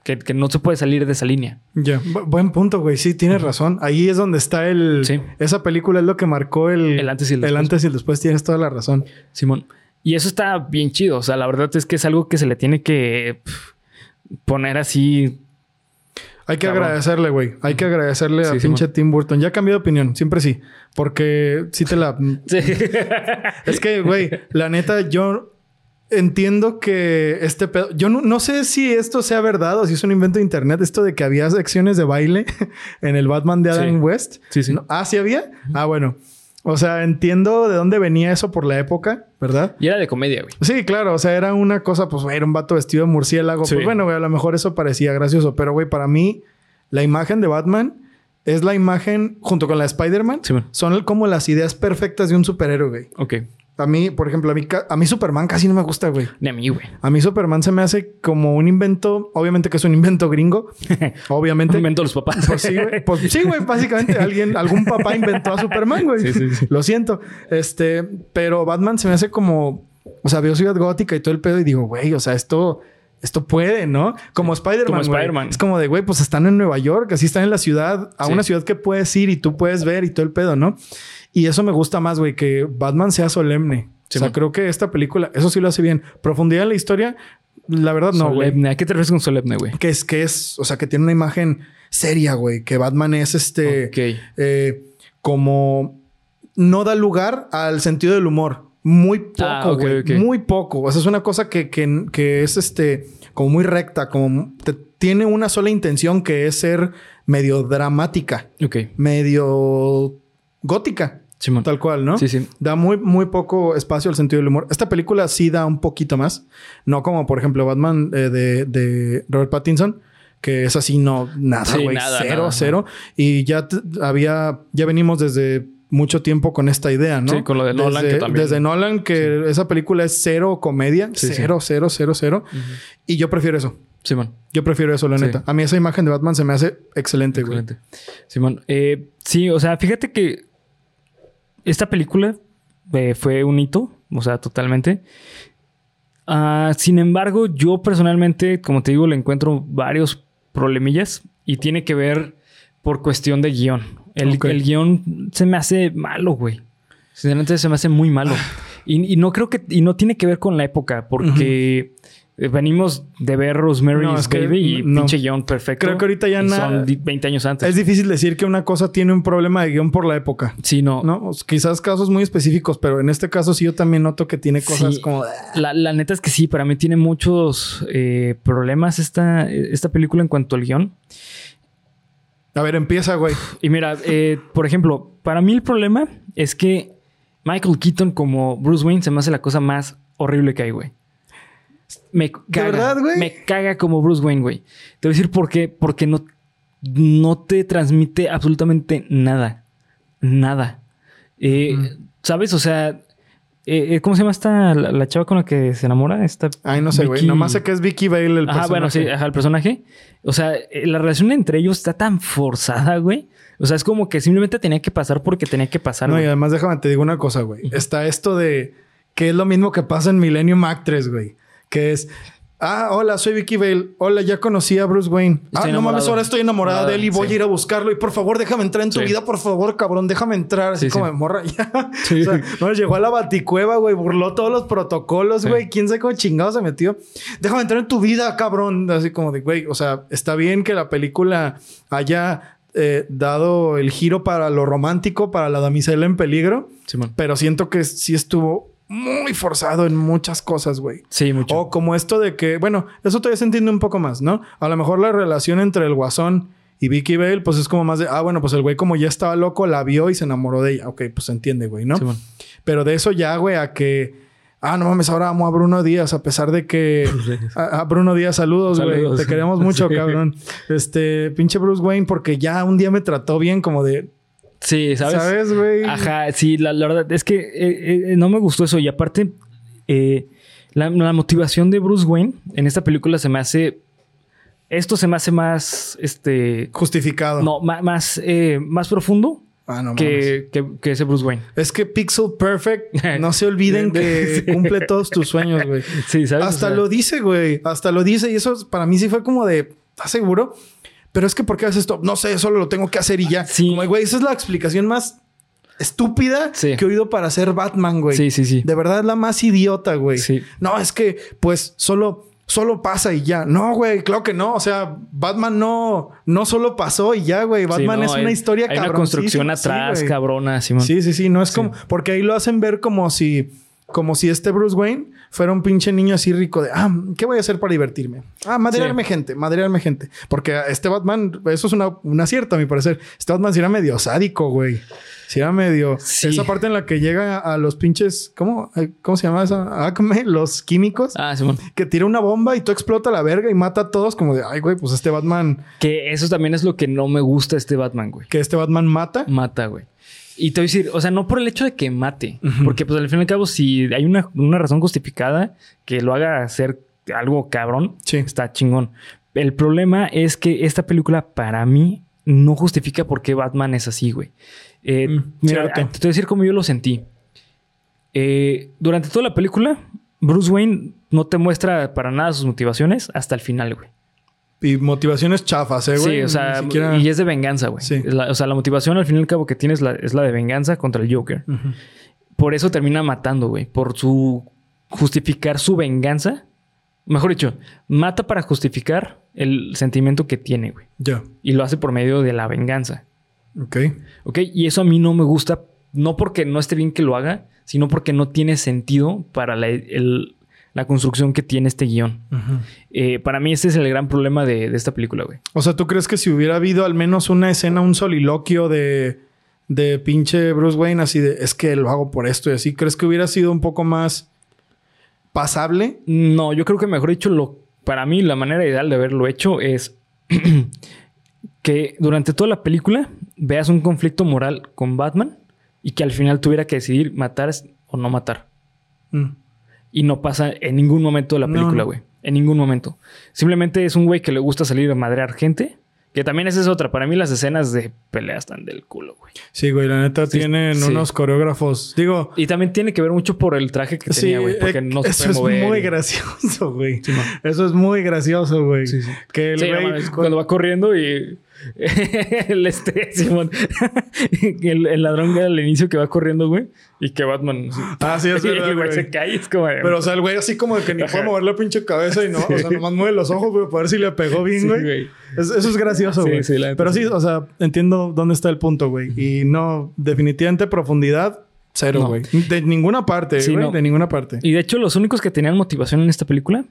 Speaker 1: que, que no se puede salir de esa línea.
Speaker 2: Ya. Bu- buen punto, güey. Sí, tienes razón. Ahí es donde está el...
Speaker 1: Sí.
Speaker 2: Esa película es lo que marcó el...
Speaker 1: El antes y el
Speaker 2: El
Speaker 1: después.
Speaker 2: antes y el después. Tienes toda la razón.
Speaker 1: Simón. Y eso está bien chido. O sea, la verdad es que es algo que se le tiene que poner así.
Speaker 2: Hay que
Speaker 1: Cabrón.
Speaker 2: agradecerle, güey. Hay que agradecerle a
Speaker 1: Sí,
Speaker 2: pinche. Tim Burton. Ya cambié de opinión. Siempre sí. Porque sí te la...
Speaker 1: Sí.
Speaker 2: Es que, güey, la neta, yo entiendo que este pedo. Yo no, no sé si esto sea verdad o si es un invento de internet. Esto de que había secciones de baile en el Batman de Adam. West.
Speaker 1: Sí, sí.
Speaker 2: No- Ah, sí había. Ah, bueno. O sea, entiendo de dónde venía eso por la época, ¿verdad?
Speaker 1: y era de comedia, güey.
Speaker 2: Sí, claro. O sea, era una cosa, pues, güey, era un vato vestido de murciélago.
Speaker 1: Sí.
Speaker 2: Pues bueno, güey, a lo mejor eso parecía gracioso. Pero, güey, para mí, la imagen de Batman es la imagen, junto con la de Spider-Man,
Speaker 1: Simón.
Speaker 2: son como las ideas perfectas de un superhéroe, güey.
Speaker 1: Ok.
Speaker 2: A mí, por ejemplo, a mí, a mí Superman casi no me gusta, güey.
Speaker 1: Ni a mí, güey.
Speaker 2: A mí Superman se me hace como un invento, obviamente que es un invento gringo, obviamente.
Speaker 1: Invento los papás.
Speaker 2: Pues sí, güey. Pues sí, güey. Básicamente alguien, algún papá inventó a Superman, güey.
Speaker 1: Sí, sí, sí.
Speaker 2: Lo siento. Este, pero Batman se me hace como, o sea, veo Ciudad Gótica y todo el pedo y digo, güey, o sea, esto, esto puede, ¿no? Como Spider-Man.
Speaker 1: Como.
Speaker 2: Es como de, güey, pues están en Nueva York, así están en la ciudad, a
Speaker 1: Sí.
Speaker 2: una ciudad que puedes ir y tú puedes ver y todo el pedo, ¿no? Y eso me gusta más, güey, que Batman sea solemne.
Speaker 1: Sí,
Speaker 2: o sea,
Speaker 1: man.
Speaker 2: creo que esta película, eso sí lo hace bien. Profundidad en la historia, la verdad no, güey.
Speaker 1: solemne. ¿A qué te refieres con solemne, güey?
Speaker 2: Que es, que es, o sea, que tiene una imagen seria, güey. Que Batman es este, eh, como no da lugar al sentido del humor. Muy poco,
Speaker 1: Ah, ok,
Speaker 2: güey. Muy poco. O sea, es una cosa que, que, que es este, como muy recta, como te- tiene una sola intención que es ser medio dramática,
Speaker 1: Ok.
Speaker 2: medio gótica.
Speaker 1: Simón.
Speaker 2: Tal cual, ¿no?
Speaker 1: Sí, sí.
Speaker 2: Da muy, muy poco espacio al sentido del humor. Esta película sí da un poquito más. No como, por ejemplo, Batman eh, de, de Robert Pattinson, que es así, no, nada,
Speaker 1: Sí,
Speaker 2: güey.
Speaker 1: nada,
Speaker 2: cero,
Speaker 1: nada,
Speaker 2: cero. Y ya había, ya venimos desde mucho tiempo con esta idea, ¿no?
Speaker 1: Sí, con lo de Nolan,
Speaker 2: Desde,
Speaker 1: que también-
Speaker 2: desde Nolan, que esa película es cero comedia.
Speaker 1: Sí, sí.
Speaker 2: cero, cero, cero, cero. Y yo prefiero eso.
Speaker 1: Simón.
Speaker 2: Yo prefiero eso, la
Speaker 1: Sí.
Speaker 2: neta. A mí esa imagen de Batman se me hace excelente, güey.
Speaker 1: Excelente. Simón. Eh, sí, o sea, fíjate que esta película eh, fue un hito, o sea, totalmente. Ah, sin embargo, yo personalmente, como te digo, le encuentro varios problemillas y tiene que ver por cuestión de guion. El,
Speaker 2: Ok.
Speaker 1: el guion se me hace malo, güey. Sinceramente se me hace muy malo. Y, y no creo que... Y no tiene que ver con la época, porque... Venimos de ver Rosemary's
Speaker 2: No, es que
Speaker 1: Baby y
Speaker 2: no.
Speaker 1: pinche guion perfecto.
Speaker 2: Creo que ahorita ya
Speaker 1: Y
Speaker 2: na-
Speaker 1: Son di- 20 años antes.
Speaker 2: Es difícil decir que una cosa tiene un problema de guion por la época.
Speaker 1: Sí, no.
Speaker 2: ¿no? Quizás casos muy específicos, pero en este caso sí yo también noto que tiene cosas
Speaker 1: Sí.
Speaker 2: como...
Speaker 1: La, la neta es que sí, para mí tiene muchos eh, problemas esta, esta película en cuanto al guion.
Speaker 2: A ver, empieza, güey.
Speaker 1: Y mira, eh, por ejemplo, para mí el problema es que Michael Keaton como Bruce Wayne se me hace la cosa más horrible que hay, güey. Me caga.
Speaker 2: verdad, güey?
Speaker 1: Me caga como Bruce Wayne, güey. Te voy a decir por qué. Porque no, no te transmite absolutamente nada. Nada. Eh, ¿Sabes? O sea, eh, eh, ¿cómo se llama esta, la, la chava con la que se enamora? Esta
Speaker 2: Ay, no sé, güey.
Speaker 1: Vicky-
Speaker 2: Nomás sé que es Vicky Bale el
Speaker 1: Ajá, bueno, sí,
Speaker 2: personaje.
Speaker 1: ajá, el personaje. O sea, eh, la relación entre ellos está tan forzada, güey. O sea, es como que simplemente tenía que pasar porque tenía que pasar.
Speaker 2: No, y además déjame te digo una cosa, güey. Está esto de que es lo mismo que pasa en Millennium Actress, güey. Que es... Ah, hola, soy Vicky Bale. Hola, ya conocí a Bruce Wayne. ah, no mames, ahora estoy enamorada de él y voy
Speaker 1: Sí.
Speaker 2: a ir a buscarlo. Y por favor, déjame entrar en tu
Speaker 1: Sí.
Speaker 2: vida, por favor, cabrón, déjame entrar. Así
Speaker 1: Sí,
Speaker 2: como morra ya. O sea, no, llegó a la baticueva, güey, burló todos los protocolos, güey. ¿Quién sabe cómo chingado se metió? Déjame entrar en tu vida, cabrón. Así como de, güey, o sea, está bien que la película haya eh, dado el giro para lo romántico, para la damisela en peligro. Pero siento que sí estuvo muy forzado en muchas cosas, güey.
Speaker 1: Sí, mucho.
Speaker 2: O como esto de que, bueno, eso todavía se entiende un poco más, ¿no? A lo mejor la relación entre el guasón Y Vicky Bale, pues es como más de, ah, bueno, pues el güey como ya estaba loco, la vio y se enamoró de ella. Ok, pues se entiende, güey, ¿no?
Speaker 1: Simón.
Speaker 2: Pero de eso ya, güey, a que, ah, no mames, ahora amo a Bruno Díaz, a pesar de que, a, a Bruno Díaz, saludos, güey, te queremos mucho,
Speaker 1: Sí.
Speaker 2: cabrón. Este, pinche Bruce Wayne, porque ya un día me trató bien, como de,
Speaker 1: Sí, ¿sabes?
Speaker 2: ¿sabes, güey?
Speaker 1: Ajá, sí, la, la verdad es que eh, eh, no me gustó eso. Y aparte, eh, la, la motivación de Bruce Wayne en esta película se me hace. Esto se me hace más. Este.
Speaker 2: Justificado.
Speaker 1: No, más, más profundo
Speaker 2: Ah, no
Speaker 1: que, que, que ese Bruce Wayne.
Speaker 2: Es que Pixel Perfect, no se olviden que cumple todos tus sueños, güey.
Speaker 1: Sí, ¿sabes?
Speaker 2: Hasta
Speaker 1: O sea,
Speaker 2: lo dice, güey. Hasta lo dice. Y eso para mí sí fue como de, ¿estás seguro? Pero es que, ¿por qué haces esto? No sé, solo lo tengo que hacer y ya.
Speaker 1: Sí.
Speaker 2: Como, güey, esa es la explicación más estúpida
Speaker 1: Sí.
Speaker 2: que he oído para ser Batman, güey.
Speaker 1: Sí, sí, sí.
Speaker 2: De verdad, la más idiota, güey.
Speaker 1: Sí.
Speaker 2: No, es que, pues, solo. Solo pasa y ya. No, güey, claro que no. O sea, Batman no, no solo pasó y ya, güey.
Speaker 1: sí,
Speaker 2: Batman
Speaker 1: no,
Speaker 2: es una historia
Speaker 1: Hay una construcción
Speaker 2: Sí,
Speaker 1: atrás,
Speaker 2: güey.
Speaker 1: cabrona, Simón.
Speaker 2: Sí, sí, sí. No es
Speaker 1: Sí.
Speaker 2: como... Porque ahí lo hacen ver como si... Como si este Bruce Wayne fuera un pinche niño así rico de... Ah, ¿qué voy a hacer para divertirme? Ah, madrearme gente. Madrearme gente. Porque este Batman... Eso es una, un acierto a mi parecer. Este Batman sí era medio sádico, güey. Sí era medio...
Speaker 1: Sí.
Speaker 2: Esa parte en la que llega a los pinches... ¿Cómo? ¿Cómo se llama esa? Acme. Los químicos.
Speaker 1: Ah, Simón.
Speaker 2: Que tira una bomba y tú explota la verga y mata a todos como de... Ay, güey, pues este Batman...
Speaker 1: Que eso también es lo que no me gusta este Batman, güey.
Speaker 2: Que este Batman mata.
Speaker 1: Mata, güey. Y te voy a decir, o sea, no por el hecho de que mate, porque pues al fin y al cabo, si hay una, una razón justificada que lo haga hacer algo cabrón,
Speaker 2: Sí.
Speaker 1: está chingón. El problema es que esta película para mí no justifica por qué Batman es así, güey. Eh,
Speaker 2: Mm,
Speaker 1: mira, te voy a decir cómo yo lo sentí. Eh, durante toda la película, Bruce Wayne no te muestra para nada sus motivaciones hasta el final, güey.
Speaker 2: Y motivaciones chafas, ¿eh, güey?
Speaker 1: Sí, o sea,
Speaker 2: siquiera-
Speaker 1: y es de venganza, güey.
Speaker 2: Sí.
Speaker 1: La- o sea, la motivación al fin y al cabo que tienes la- es la de venganza contra el Joker. Por eso termina matando, güey. Por su justificar su venganza. Mejor dicho, mata para justificar el sentimiento que tiene, güey.
Speaker 2: Ya.
Speaker 1: Y lo hace por medio de la venganza.
Speaker 2: Ok.
Speaker 1: ¿Ok? Y eso a mí no me gusta. No porque no esté bien que lo haga, sino porque no tiene sentido para la, el- la construcción que tiene este guion. Eh, para mí ese es el gran problema de, de esta película, güey.
Speaker 2: O sea, ¿tú crees que si hubiera habido al menos una escena, un soliloquio de, de pinche Bruce Wayne, así de es que lo hago por esto y así, ¿crees que hubiera sido un poco más pasable?
Speaker 1: No, yo creo que mejor dicho, lo, para mí la manera ideal de haberlo hecho es que durante toda la película veas un conflicto moral con Batman y que al final tuviera que decidir matar o no matar.
Speaker 2: Mm.
Speaker 1: Y no pasa en ningún momento de la película,
Speaker 2: no.
Speaker 1: güey. En ningún momento. Simplemente es un güey que le gusta salir a madrear gente. Que también esa es otra. Para mí las escenas de pelea están del culo, güey.
Speaker 2: Sí, güey, la neta
Speaker 1: Sí,
Speaker 2: tienen
Speaker 1: sí.
Speaker 2: unos coreógrafos. Digo,
Speaker 1: Y también tiene que ver mucho por el traje que
Speaker 2: sí,
Speaker 1: tenía, güey. Porque
Speaker 2: eh,
Speaker 1: no se
Speaker 2: eso
Speaker 1: puede
Speaker 2: es
Speaker 1: mover.
Speaker 2: muy
Speaker 1: y-
Speaker 2: gracioso, güey. Eso es muy gracioso, güey.
Speaker 1: Sí, sí.
Speaker 2: Que el
Speaker 1: no
Speaker 2: güey
Speaker 1: cuando va corriendo y el este Simón el, el ladrón que al inicio que va corriendo, güey, y que Batman
Speaker 2: Ah, sí, es
Speaker 1: y
Speaker 2: verdad,
Speaker 1: el güey
Speaker 2: güey.
Speaker 1: se cae, es como de-
Speaker 2: Pero, o sea, el güey así como de que ni
Speaker 1: Ajá.
Speaker 2: puede mover la pinche cabeza y no, o sea, nomás mueve los ojos, güey, para ver si le pegó bien,
Speaker 1: Sí,
Speaker 2: güey.
Speaker 1: güey.
Speaker 2: Es- eso es gracioso,
Speaker 1: Sí,
Speaker 2: güey.
Speaker 1: sí, la
Speaker 2: Pero sí, o sea, entiendo dónde está el punto, güey. Y no, definitivamente profundidad, cero,
Speaker 1: No.
Speaker 2: güey. De ninguna parte, güey.
Speaker 1: no.
Speaker 2: De ninguna parte.
Speaker 1: Y de hecho los únicos que tenían motivación en esta película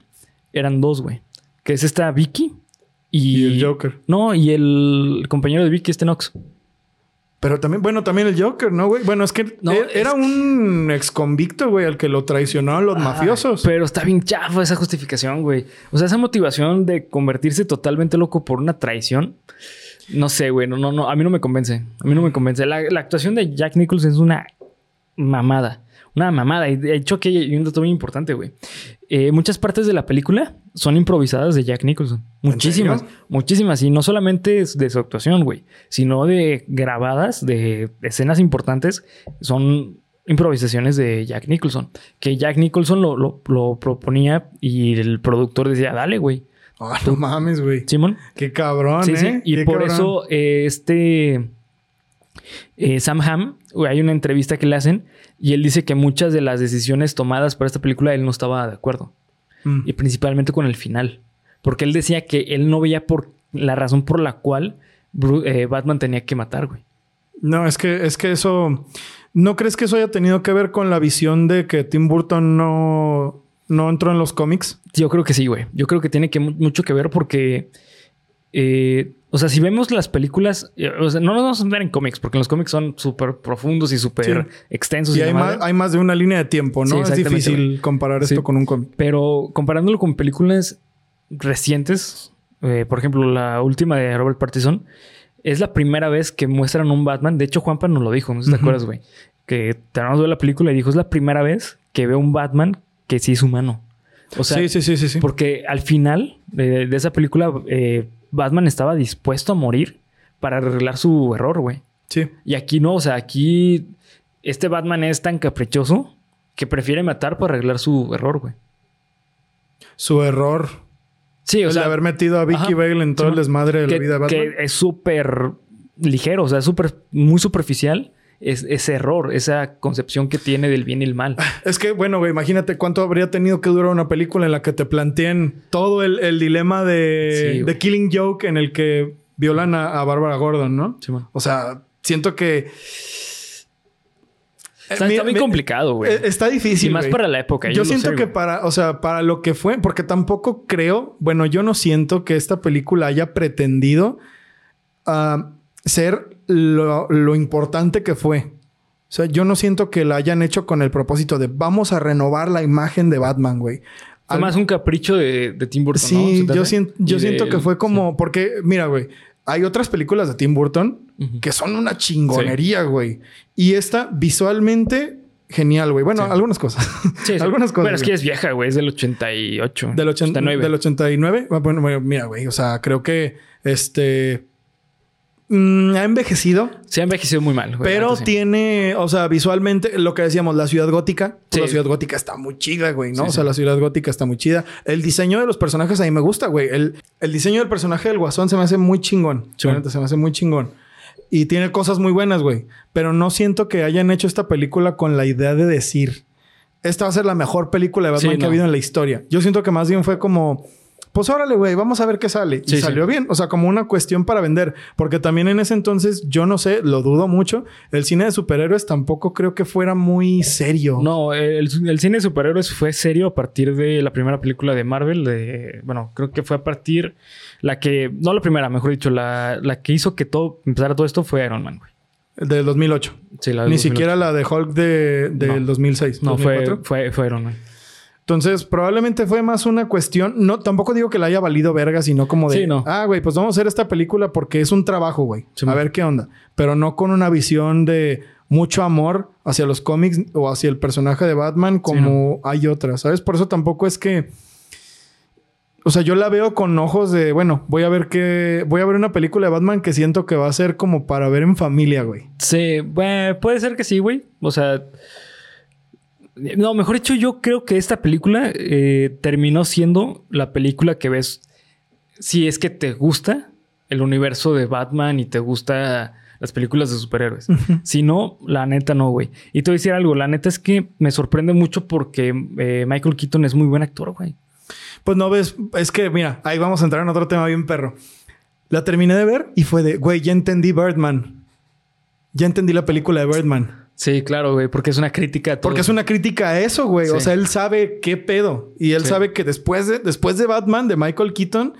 Speaker 1: eran dos, güey, que es esta Vicky y,
Speaker 2: Y el Joker.
Speaker 1: No, y el compañero de Vicky, este Nox.
Speaker 2: Pero también, bueno, también el Joker, ¿no, güey? Bueno, es que
Speaker 1: No,
Speaker 2: e-
Speaker 1: es
Speaker 2: era un ex convicto, güey, al que lo traicionaron los mafiosos.
Speaker 1: Pero está bien chafa esa justificación, güey. O sea, esa motivación de convertirse totalmente loco por una traición. No sé, güey. No, no, no. A mí no me convence. A mí no me convence. La, la actuación de Jack Nicholson es una mamada. Una mamada. Y de hecho, aquí hay un dato muy importante, güey. Eh, muchas partes de la película son improvisadas de Jack Nicholson. Muchísimas. Muchísimas. Y no solamente es de su actuación, güey. Sino de grabadas de escenas importantes. Son improvisaciones de Jack Nicholson. Que Jack Nicholson lo, lo- lo proponía y el productor decía, dale, güey.
Speaker 2: Ah, no mames, güey.
Speaker 1: Simón.
Speaker 2: Qué cabrón,
Speaker 1: Sí, sí.
Speaker 2: ¿eh?
Speaker 1: Y
Speaker 2: Qué
Speaker 1: por
Speaker 2: cabrón.
Speaker 1: eso eh, este eh, Sam Hamm, güey, hay una entrevista que le hacen y él dice que muchas de las decisiones tomadas para esta película él no estaba de acuerdo.
Speaker 2: Mm.
Speaker 1: Y principalmente con el final. Porque él decía que él no veía por la razón por la cual eh, Batman tenía que matar, güey.
Speaker 2: No, es que, es que eso. ¿No crees que eso haya tenido que ver con la visión de que Tim Burton no, no entró en los cómics?
Speaker 1: Yo creo que sí, güey. Yo creo que tiene que mu- mucho que ver porque eh, O sea, si vemos las películas, eh, o sea, no nos vamos a entrar en cómics, porque los cómics son súper profundos y súper
Speaker 2: Sí.
Speaker 1: extensos.
Speaker 2: Y
Speaker 1: y
Speaker 2: hay más, hay más de una línea de tiempo,
Speaker 1: Sí,
Speaker 2: ¿no? es difícil comparar
Speaker 1: Sí.
Speaker 2: esto con un cómic.
Speaker 1: Pero comparándolo con películas recientes, eh, por ejemplo, la última de Robert Pattinson, es la primera vez que muestran un Batman. De hecho, Juanpa nos lo dijo, no sé si te acuerdas, güey. Que terminamos de ver la película y dijo, es la primera vez que veo un Batman que sí es humano. O sea,
Speaker 2: sí, sí, sí, sí, sí.
Speaker 1: porque al final de, de esa película, eh, Batman estaba dispuesto a morir para arreglar su error, güey.
Speaker 2: Sí.
Speaker 1: Y aquí no, o sea, aquí este Batman es tan caprichoso que prefiere matar para arreglar su error, güey.
Speaker 2: Su error.
Speaker 1: Sí, o
Speaker 2: el
Speaker 1: sea,
Speaker 2: de haber metido a Vicky
Speaker 1: ajá.
Speaker 2: Bale en todo
Speaker 1: Sí,
Speaker 2: el desmadre de la vida de Batman.
Speaker 1: que es súper ligero, o sea, súper, muy superficial. Es, ese error, esa concepción que tiene del bien y el mal.
Speaker 2: Es que, bueno, güey, imagínate cuánto habría tenido que durar una película en la que te planteen todo el, el dilema de,
Speaker 1: Sí,
Speaker 2: de Killing Joke en el que violan a, a Bárbara Gordon, ¿no?
Speaker 1: Sí.
Speaker 2: O sea, siento que...
Speaker 1: Está,
Speaker 2: Eh,
Speaker 1: está
Speaker 2: mi-
Speaker 1: muy complicado, güey.
Speaker 2: eh, Está difícil.
Speaker 1: y más para la época.
Speaker 2: Yo siento
Speaker 1: sé,
Speaker 2: que para, o sea, para lo que fue, porque tampoco creo, bueno, yo no siento que esta película haya pretendido ah, ser lo, lo importante que fue. O sea, yo no siento que la hayan hecho con el propósito de vamos a renovar la imagen de Batman, güey.
Speaker 1: Fue
Speaker 2: Al-
Speaker 1: más un capricho de, de Tim Burton.
Speaker 2: Sí,
Speaker 1: ¿Se te
Speaker 2: yo,
Speaker 1: hace?
Speaker 2: sien- yo siento
Speaker 1: de-
Speaker 2: que fue como, porque, mira, güey, hay otras películas de Tim Burton que son una chingonería, güey. Y esta visualmente genial, güey. Bueno,
Speaker 1: Sí.
Speaker 2: algunas cosas.
Speaker 1: Sí, sí.
Speaker 2: algunas cosas.
Speaker 1: Pero es
Speaker 2: güey.
Speaker 1: que es vieja, güey. Es del 88.
Speaker 2: Del, ochen-
Speaker 1: 89.
Speaker 2: del 89. Ah, bueno, mira, güey. O sea, creo que este. Mm, ha envejecido.
Speaker 1: Se ha envejecido muy mal. güey,
Speaker 2: pero
Speaker 1: antes sí.
Speaker 2: tiene, o sea, visualmente, lo que decíamos, la ciudad gótica. pues
Speaker 1: Sí.
Speaker 2: La ciudad gótica está muy chida, güey, ¿no?
Speaker 1: Sí,
Speaker 2: o sea, la ciudad gótica está muy chida. El diseño de los personajes a mí me gusta, güey. El, el diseño del personaje del guasón se me hace muy chingón. Neta, se me hace muy chingón. Y tiene cosas muy buenas, güey. Pero no siento que hayan hecho esta película con la idea de decir, esta va a ser la mejor película de Batman que ha habido en la historia. Yo siento que más bien fue como, pues órale, güey, vamos a ver qué sale.
Speaker 1: Sí,
Speaker 2: y
Speaker 1: sí.
Speaker 2: salió bien. O sea, como una cuestión para vender. Porque también en ese entonces, yo no sé, lo dudo mucho. El cine de superhéroes tampoco creo que fuera muy serio.
Speaker 1: No, el, el cine de superhéroes fue serio a partir de la primera película de Marvel. De, bueno, creo que fue a partir la que, no la primera, mejor dicho, la, la que hizo que todo empezara todo esto fue Iron Man, güey.
Speaker 2: El del 2008.
Speaker 1: Sí, la del
Speaker 2: Ni
Speaker 1: 2008.
Speaker 2: siquiera la de Hulk de, del
Speaker 1: No.
Speaker 2: 2006.
Speaker 1: No, fue,
Speaker 2: 2004.
Speaker 1: fue, fue Iron Man.
Speaker 2: Entonces, probablemente fue más una cuestión. No, tampoco digo que la haya valido verga, sino como de.
Speaker 1: Sí, no.
Speaker 2: Ah, güey, pues vamos a hacer esta película porque es un trabajo, güey.
Speaker 1: Sí,
Speaker 2: a
Speaker 1: man.
Speaker 2: ver qué onda. Pero no con una visión de mucho amor hacia los cómics o hacia el personaje de Batman como hay otras, ¿sabes? Por eso tampoco es que. O sea, yo la veo con ojos de, bueno, voy a ver qué. Voy a ver una película de Batman que siento que va a ser como para ver en familia, güey.
Speaker 1: Sí, bueno, puede ser que sí, güey. O sea. No, mejor dicho, yo creo que esta película eh, terminó siendo la película que ves. Si es que te gusta el universo de Batman y te gusta las películas de superhéroes. Si no, la neta no, güey. Y te voy a decir algo, la neta es que me sorprende mucho porque eh, Michael Keaton es muy buen actor, güey.
Speaker 2: Pues no ves, es que mira, ahí vamos a entrar en otro tema bien perro. La terminé de ver y fue de, güey, ya entendí Birdman. Ya entendí la película de Birdman.
Speaker 1: Sí, claro, güey, porque es una crítica a todo.
Speaker 2: Porque es una crítica a eso, güey. O sea, él sabe qué pedo. Y él
Speaker 1: Sí.
Speaker 2: sabe que después de, después de Batman, de Michael Keaton,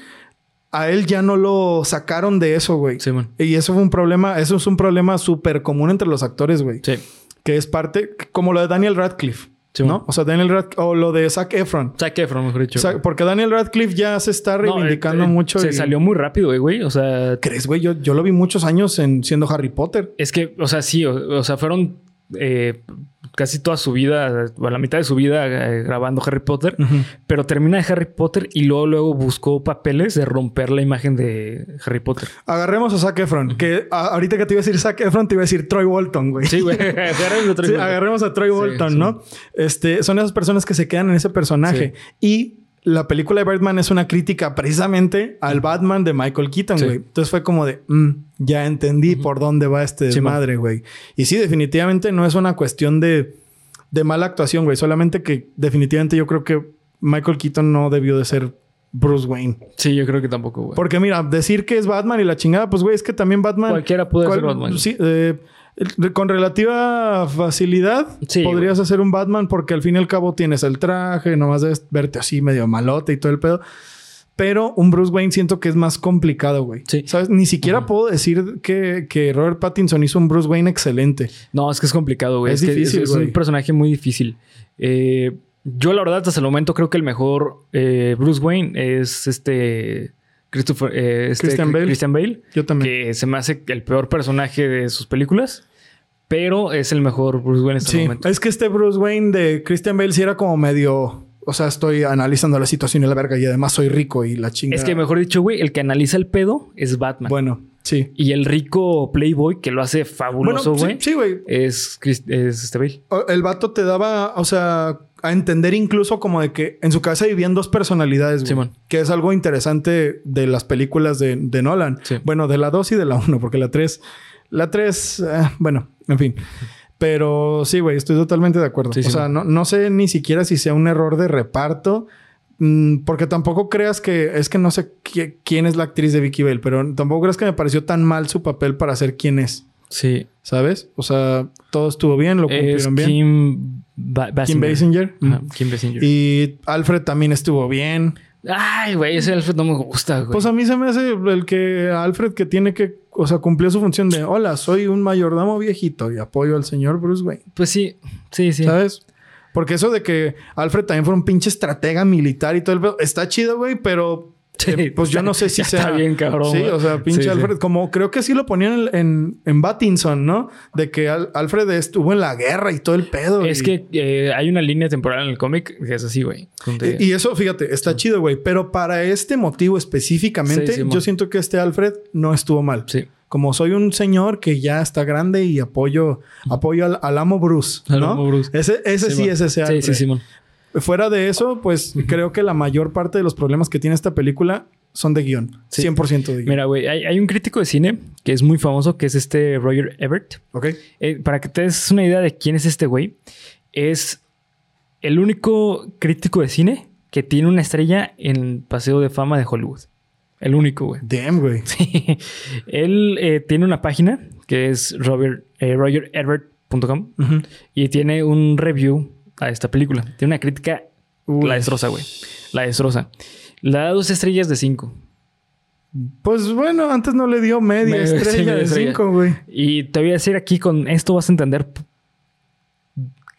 Speaker 2: a él ya no lo sacaron de eso, güey.
Speaker 1: Sí, man.
Speaker 2: Y eso fue un problema, eso es un problema súper común entre los actores, güey.
Speaker 1: Sí.
Speaker 2: Que es parte, como lo de Daniel Radcliffe,
Speaker 1: Sí,
Speaker 2: ¿no?
Speaker 1: man.
Speaker 2: O sea, Daniel Radcliffe, o lo de Zac Efron.
Speaker 1: Zac Efron, mejor dicho.
Speaker 2: O sea, porque Daniel Radcliffe ya se está
Speaker 1: No,
Speaker 2: reivindicando
Speaker 1: eh, eh,
Speaker 2: mucho.
Speaker 1: Se
Speaker 2: y-
Speaker 1: salió muy rápido, güey, güey. O sea,
Speaker 2: ¿Crees, güey? Yo, yo lo vi muchos años en siendo Harry Potter.
Speaker 1: es que, o sea, sí, o, o sea, fueron eh, casi toda su vida, o la mitad de su vida eh, grabando Harry Potter, pero termina de Harry Potter y luego, luego buscó papeles de romper la imagen de Harry Potter.
Speaker 2: Agarremos a Zac Efron. Que a- ahorita que te iba a decir Zac Efron, te iba a decir Troy Bolton, güey.
Speaker 1: Sí, güey. Agarremos
Speaker 2: Sí, a Troy
Speaker 1: Sí, sí.
Speaker 2: ¿no? Este, son esas personas que se quedan en ese personaje. Y la película de Birdman es una crítica precisamente al Batman de Michael Keaton,
Speaker 1: Sí.
Speaker 2: güey. Entonces fue como de, "Mm, ya entendí por dónde va este
Speaker 1: Sí,
Speaker 2: desmadre, güey. Y sí, definitivamente no es una cuestión de, de mala actuación, güey. Solamente que definitivamente yo creo que Michael Keaton no debió de ser Bruce Wayne.
Speaker 1: Sí, yo creo que tampoco, güey.
Speaker 2: Porque mira, decir que es Batman y la chingada, pues güey, es que también Batman...
Speaker 1: Cualquiera puede
Speaker 2: ¿Cuál-
Speaker 1: ser Batman.
Speaker 2: Sí, eh, con relativa facilidad
Speaker 1: Sí,
Speaker 2: podrías hacer un Batman porque al fin y al cabo tienes el traje, nomás debes verte así medio malote y todo el pedo. Pero un Bruce Wayne siento que es más complicado, güey.
Speaker 1: Sí.
Speaker 2: ¿Sabes? Ni siquiera puedo decir que, que Robert Pattinson hizo un Bruce Wayne excelente.
Speaker 1: No, es que es complicado, güey.
Speaker 2: Es difícil,
Speaker 1: es, es
Speaker 2: güey.
Speaker 1: un personaje muy difícil. Eh, yo, la verdad, hasta el momento creo que el mejor eh, Bruce Wayne es este. Christopher. eh, este
Speaker 2: Christian Bale.
Speaker 1: Christian Bale.
Speaker 2: Yo también.
Speaker 1: Que se me hace el peor personaje de sus películas. Pero es el mejor Bruce Wayne hasta el
Speaker 2: Sí,
Speaker 1: momento.
Speaker 2: es que este Bruce Wayne de Christian Bale sí era como medio... O sea, estoy analizando la situación y la verga y además soy rico y la chingada.
Speaker 1: Es que, mejor dicho, güey, el que analiza el pedo es Batman.
Speaker 2: Bueno, sí.
Speaker 1: Y el rico Playboy que lo hace fabuloso, güey.
Speaker 2: sí, sí, güey.
Speaker 1: Es, es este Bale.
Speaker 2: El vato te daba, o sea, a entender incluso como de que en su cabeza vivían dos personalidades, güey.
Speaker 1: Simón.
Speaker 2: Que es algo interesante de las películas de, de Nolan.
Speaker 1: Sí.
Speaker 2: Bueno, de la 2 y de la 1, porque la 3... La 3, bueno, en fin. Pero sí, güey, estoy totalmente de acuerdo.
Speaker 1: Sí,
Speaker 2: o
Speaker 1: sí,
Speaker 2: sea, no, no sé ni siquiera si sea un error de reparto. mm, Porque tampoco creas que... Es que no sé qui- quién es la actriz de Vicky Bale, pero tampoco creas que me pareció tan mal su papel para ser quien es.
Speaker 1: Sí.
Speaker 2: ¿Sabes? O sea, todo estuvo bien, lo
Speaker 1: Es
Speaker 2: cumplieron bien.
Speaker 1: Kim, Ba-
Speaker 2: Kim
Speaker 1: Basinger.
Speaker 2: Basinger.
Speaker 1: Ajá, Kim Basinger.
Speaker 2: Y Alfred también estuvo bien.
Speaker 1: Ay, güey, ese Alfred no me gusta, güey.
Speaker 2: Pues a mí se me hace el que Alfred que tiene que, o sea, cumplió su función de, hola, soy un mayordomo viejito y apoyo al señor Bruce Wayne.
Speaker 1: Pues sí, sí, sí.
Speaker 2: ¿Sabes? Porque eso de que Alfred también fue un pinche estratega militar y todo el pedo, está chido, güey, pero
Speaker 1: Sí,
Speaker 2: eh, pues yo no sé si sea.
Speaker 1: está bien, cabrón,
Speaker 2: Sí, o sea, pinche
Speaker 1: Sí, sí.
Speaker 2: Alfred, como creo que sí lo ponían en, en, en Battinson, ¿no? De que Al- Alfred estuvo en la guerra y todo el pedo.
Speaker 1: Es
Speaker 2: y-
Speaker 1: que eh, hay una línea temporal en el cómic que es así, güey.
Speaker 2: Y, y eso, fíjate, está chido, güey. Pero para este motivo específicamente,
Speaker 1: Sí, sí,
Speaker 2: yo siento que este Alfred no estuvo mal.
Speaker 1: Sí.
Speaker 2: Como soy un señor que ya está grande y apoyo, apoyo al, al amo Bruce,
Speaker 1: Al
Speaker 2: ¿no?
Speaker 1: amo Bruce.
Speaker 2: Ese, ese sí, es ese
Speaker 1: Sí,
Speaker 2: Alfred.
Speaker 1: sí, Simón.
Speaker 2: Fuera de eso, pues creo que la mayor parte de los problemas que tiene esta película son de guion.
Speaker 1: Sí.
Speaker 2: 100% de guion.
Speaker 1: Mira, güey, hay, hay un crítico de cine que es muy famoso, que es este Roger Ebert.
Speaker 2: ¿Ok?
Speaker 1: Eh, para que te des una idea de quién es este güey, es el único crítico de cine que tiene una estrella en el Paseo de Fama de Hollywood. El único, güey.
Speaker 2: Damn, güey.
Speaker 1: Sí. Él eh, tiene una página que es Robert, eh, y tiene un review a esta película. Tiene una crítica,
Speaker 2: Uy.
Speaker 1: la destroza, güey. La destroza. Le da dos estrellas de cinco.
Speaker 2: Pues bueno, antes no le dio media estrella de
Speaker 1: estrella.
Speaker 2: 5, güey.
Speaker 1: Y te voy a decir aquí con esto vas a entender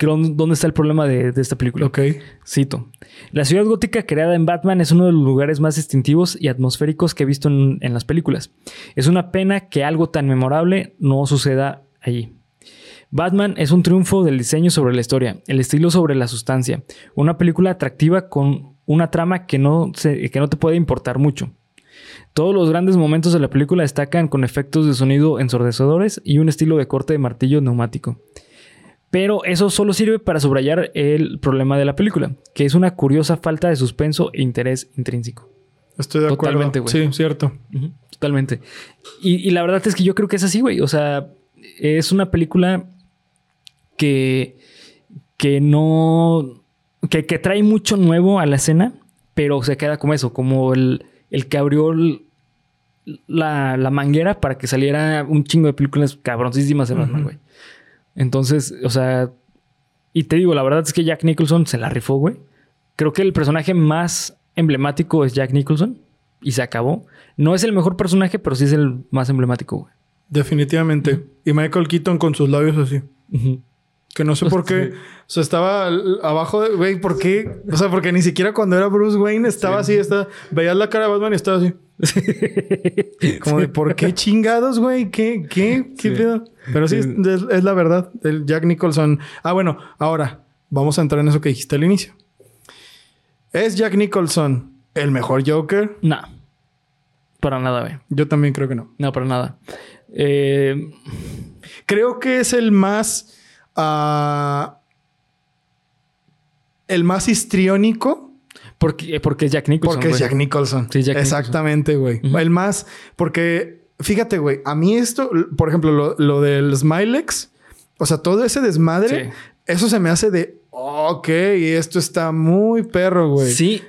Speaker 1: dónde está el problema de, de esta película.
Speaker 2: Ok.
Speaker 1: Cito. La ciudad gótica creada en Batman es uno de los lugares más distintivos y atmosféricos que he visto en, en las películas. Es una pena que algo tan memorable no suceda allí. Batman es un triunfo del diseño sobre la historia, el estilo sobre la sustancia, una película atractiva con una trama que no, se- que no te puede importar mucho. Todos los grandes momentos de la película destacan con efectos de sonido ensordecedores y un estilo de corte de martillo neumático. Pero eso solo sirve para subrayar el problema de la película, que es una curiosa falta de suspenso e interés intrínseco.
Speaker 2: Estoy de acuerdo.
Speaker 1: Totalmente, güey.
Speaker 2: Sí, cierto.
Speaker 1: Totalmente. Y, y la verdad es que yo creo que es así, güey. O sea, es una película que, que no. Que, que trae mucho nuevo a la escena, pero se queda como eso, como el, el que abrió el- la, la manguera para que saliera un chingo de películas cabroncísimas de Batman, güey. Entonces, o sea. Y te digo, la verdad es que Jack Nicholson se la rifó, güey. Creo que el personaje más emblemático es Jack Nicholson. Y se acabó. No es el mejor personaje, pero sí es el más emblemático, güey.
Speaker 2: Definitivamente. Y Michael Keaton con sus labios así. Que no sé por qué. O sea, estaba abajo de... Güey, ¿por qué? O sea, porque ni siquiera cuando era Bruce Wayne estaba así. Estaba, veías la cara de Batman y estaba así. Como de, ¿por qué chingados, güey? ¿Qué? ¿Qué? ¿Qué
Speaker 1: Sí.
Speaker 2: pedo? Pero sí, es la verdad. El Jack Nicholson... Ah, bueno. Ahora, vamos a entrar en eso que dijiste al inicio. ¿Es Jack Nicholson el mejor Joker?
Speaker 1: No. Para nada, güey.
Speaker 2: Yo también creo que no.
Speaker 1: No, para nada. Eh,
Speaker 2: Creo que es el más. Ah, el más histriónico.
Speaker 1: porque, porque es Jack Nicholson.
Speaker 2: Porque es. Jack Nicholson.
Speaker 1: Sí, Jack
Speaker 2: Exactamente, güey. El más. Porque, fíjate, güey. A mí esto, por ejemplo, lo, lo del Smilex. O sea, todo ese desmadre.
Speaker 1: Sí.
Speaker 2: Eso se me hace de. Ok, esto está muy perro, güey.
Speaker 1: Sí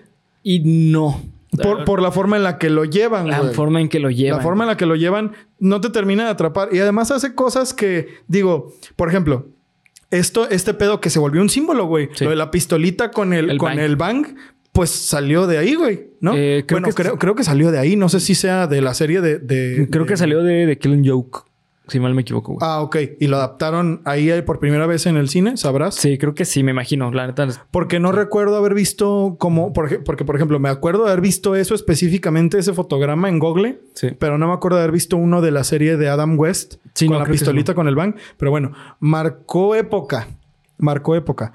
Speaker 1: y no.
Speaker 2: Por, por la forma en la que lo llevan,
Speaker 1: la forma en que lo llevan.
Speaker 2: La forma en la que lo llevan no te termina de atrapar. Y además hace cosas que, digo, por ejemplo, esto, este pedo que se volvió un símbolo, güey.
Speaker 1: Sí.
Speaker 2: Lo de la pistolita con el,
Speaker 1: El
Speaker 2: con
Speaker 1: bang.
Speaker 2: el bang. pues salió de ahí, güey, ¿no?
Speaker 1: Eh, creo
Speaker 2: bueno,
Speaker 1: que-
Speaker 2: creo, creo que salió de ahí. No sé si sea de la serie de... de-
Speaker 1: Creo
Speaker 2: de-
Speaker 1: que salió de, de Killing Joke, si mal me equivoco, güey.
Speaker 2: Ah, ok. Y lo adaptaron ahí por primera vez en el cine, ¿sabrás?
Speaker 1: Sí, creo que sí, me imagino. La neta.
Speaker 2: Porque no recuerdo haber visto como... Por, ej- porque, por ejemplo, me acuerdo de haber visto eso específicamente, ese fotograma en Google.
Speaker 1: Sí.
Speaker 2: Pero no me acuerdo de haber visto uno de la serie de Adam West.
Speaker 1: Sí,
Speaker 2: con
Speaker 1: no,
Speaker 2: la pistolita con el bang. Pero bueno, marcó época. Marcó época.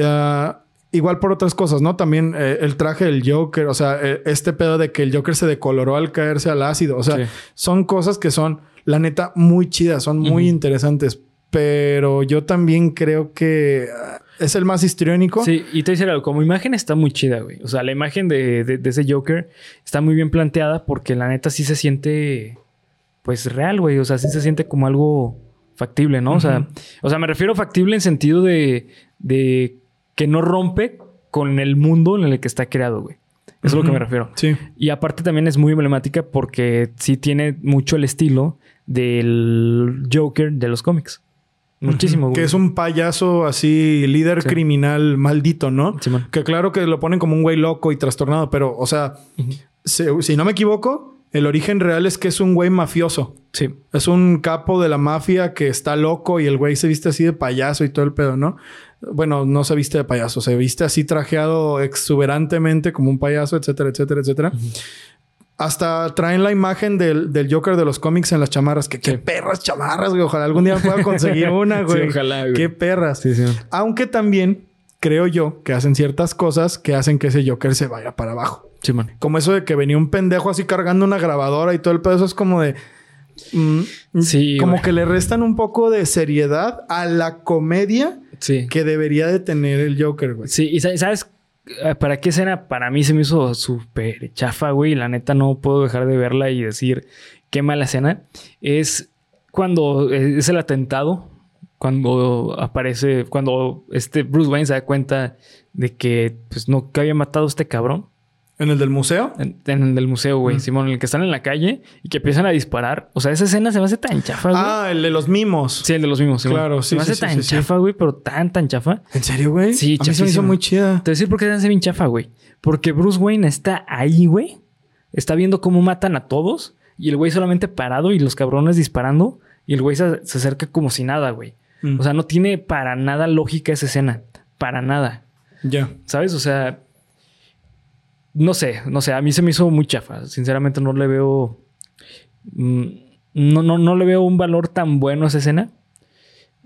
Speaker 2: Ah, igual por otras cosas, ¿no? También eh, el traje del Joker, o sea, eh, este pedo de que el Joker se decoloró al caerse al ácido, o sea, son cosas que son, la neta, muy chidas, son muy interesantes, pero yo también creo que ah, es el más histriónico.
Speaker 1: Sí, y te dice algo, como imagen está muy chida, güey. O sea, la imagen de, de- de ese Joker está muy bien planteada porque la neta sí se siente, pues, real, güey. O sea, sí se siente como algo factible, ¿no? O sea, o sea, me refiero factible en sentido de, de que no rompe con el mundo en el que está creado, güey. Es lo que me refiero.
Speaker 2: Sí.
Speaker 1: Y aparte también es muy emblemática porque sí tiene mucho el estilo del Joker de los cómics. Muchísimo.
Speaker 2: Que es un payaso así, líder
Speaker 1: Sí.
Speaker 2: criminal maldito, ¿no?
Speaker 1: Simón.
Speaker 2: Que claro que lo ponen como un güey loco y trastornado, pero, o sea, se- si no me equivoco, el origen real es que es un güey mafioso.
Speaker 1: Sí.
Speaker 2: Es un capo de la mafia que está loco y el güey se viste así de payaso y todo el pedo, ¿no? Bueno, no se viste de payaso, se viste así trajeado exuberantemente como un payaso, etcétera, etcétera, etcétera. Hasta traen la imagen del, del Joker de los cómics en las chamarras. Que qué
Speaker 1: Sí.
Speaker 2: perras chamarras, güey. Ojalá algún día pueda conseguir una,
Speaker 1: Sí,
Speaker 2: güey.
Speaker 1: ojalá, güey.
Speaker 2: Qué perras.
Speaker 1: Sí, sí.
Speaker 2: Aunque también creo yo que hacen ciertas cosas que hacen que ese Joker se vaya para abajo.
Speaker 1: Sí, man.
Speaker 2: Como eso de que venía un pendejo así cargando una grabadora y todo el pedo. Eso es como de... mm,
Speaker 1: Sí,
Speaker 2: Como
Speaker 1: güey.
Speaker 2: que le restan un poco de seriedad a la comedia
Speaker 1: Sí.
Speaker 2: que debería de tener el Joker, güey.
Speaker 1: Sí, y sa- ¿sabes eh, para qué escena? Para mí se me hizo súper chafa, güey. y La neta no puedo dejar de verla y decir qué mala escena. Es cuando eh, es el atentado, cuando aparece, cuando este Bruce Wayne se da cuenta de que, pues, no, que había matado a este cabrón.
Speaker 2: En el del museo.
Speaker 1: En, en el del museo, güey.
Speaker 2: Mm.
Speaker 1: Simón, en el que están en la calle y que empiezan a disparar. O sea, esa escena se me hace tan chafa, güey.
Speaker 2: Ah, el de los mimos.
Speaker 1: Sí, el de los mismos. Simón.
Speaker 2: Claro,
Speaker 1: Se
Speaker 2: sí,
Speaker 1: me hace
Speaker 2: sí, sí,
Speaker 1: tan
Speaker 2: sí,
Speaker 1: chafa, güey, pero tan, tan chafa.
Speaker 2: ¿En serio, güey?
Speaker 1: Sí,
Speaker 2: A mí se me hizo muy chida.
Speaker 1: Te voy a decir por qué se hace bien chafa, güey. Porque Bruce Wayne está ahí, güey. Está viendo cómo matan a todos. Y el güey solamente parado y los cabrones disparando. Y el güey se, se acerca como si nada, güey.
Speaker 2: Mm.
Speaker 1: O sea, no tiene para nada lógica esa escena. Para nada.
Speaker 2: Ya.
Speaker 1: ¿Sabes? O sea... No sé, no sé. A mí se me hizo muy chafa. Sinceramente no le veo... mm, No, no, no le veo un valor tan bueno a esa escena.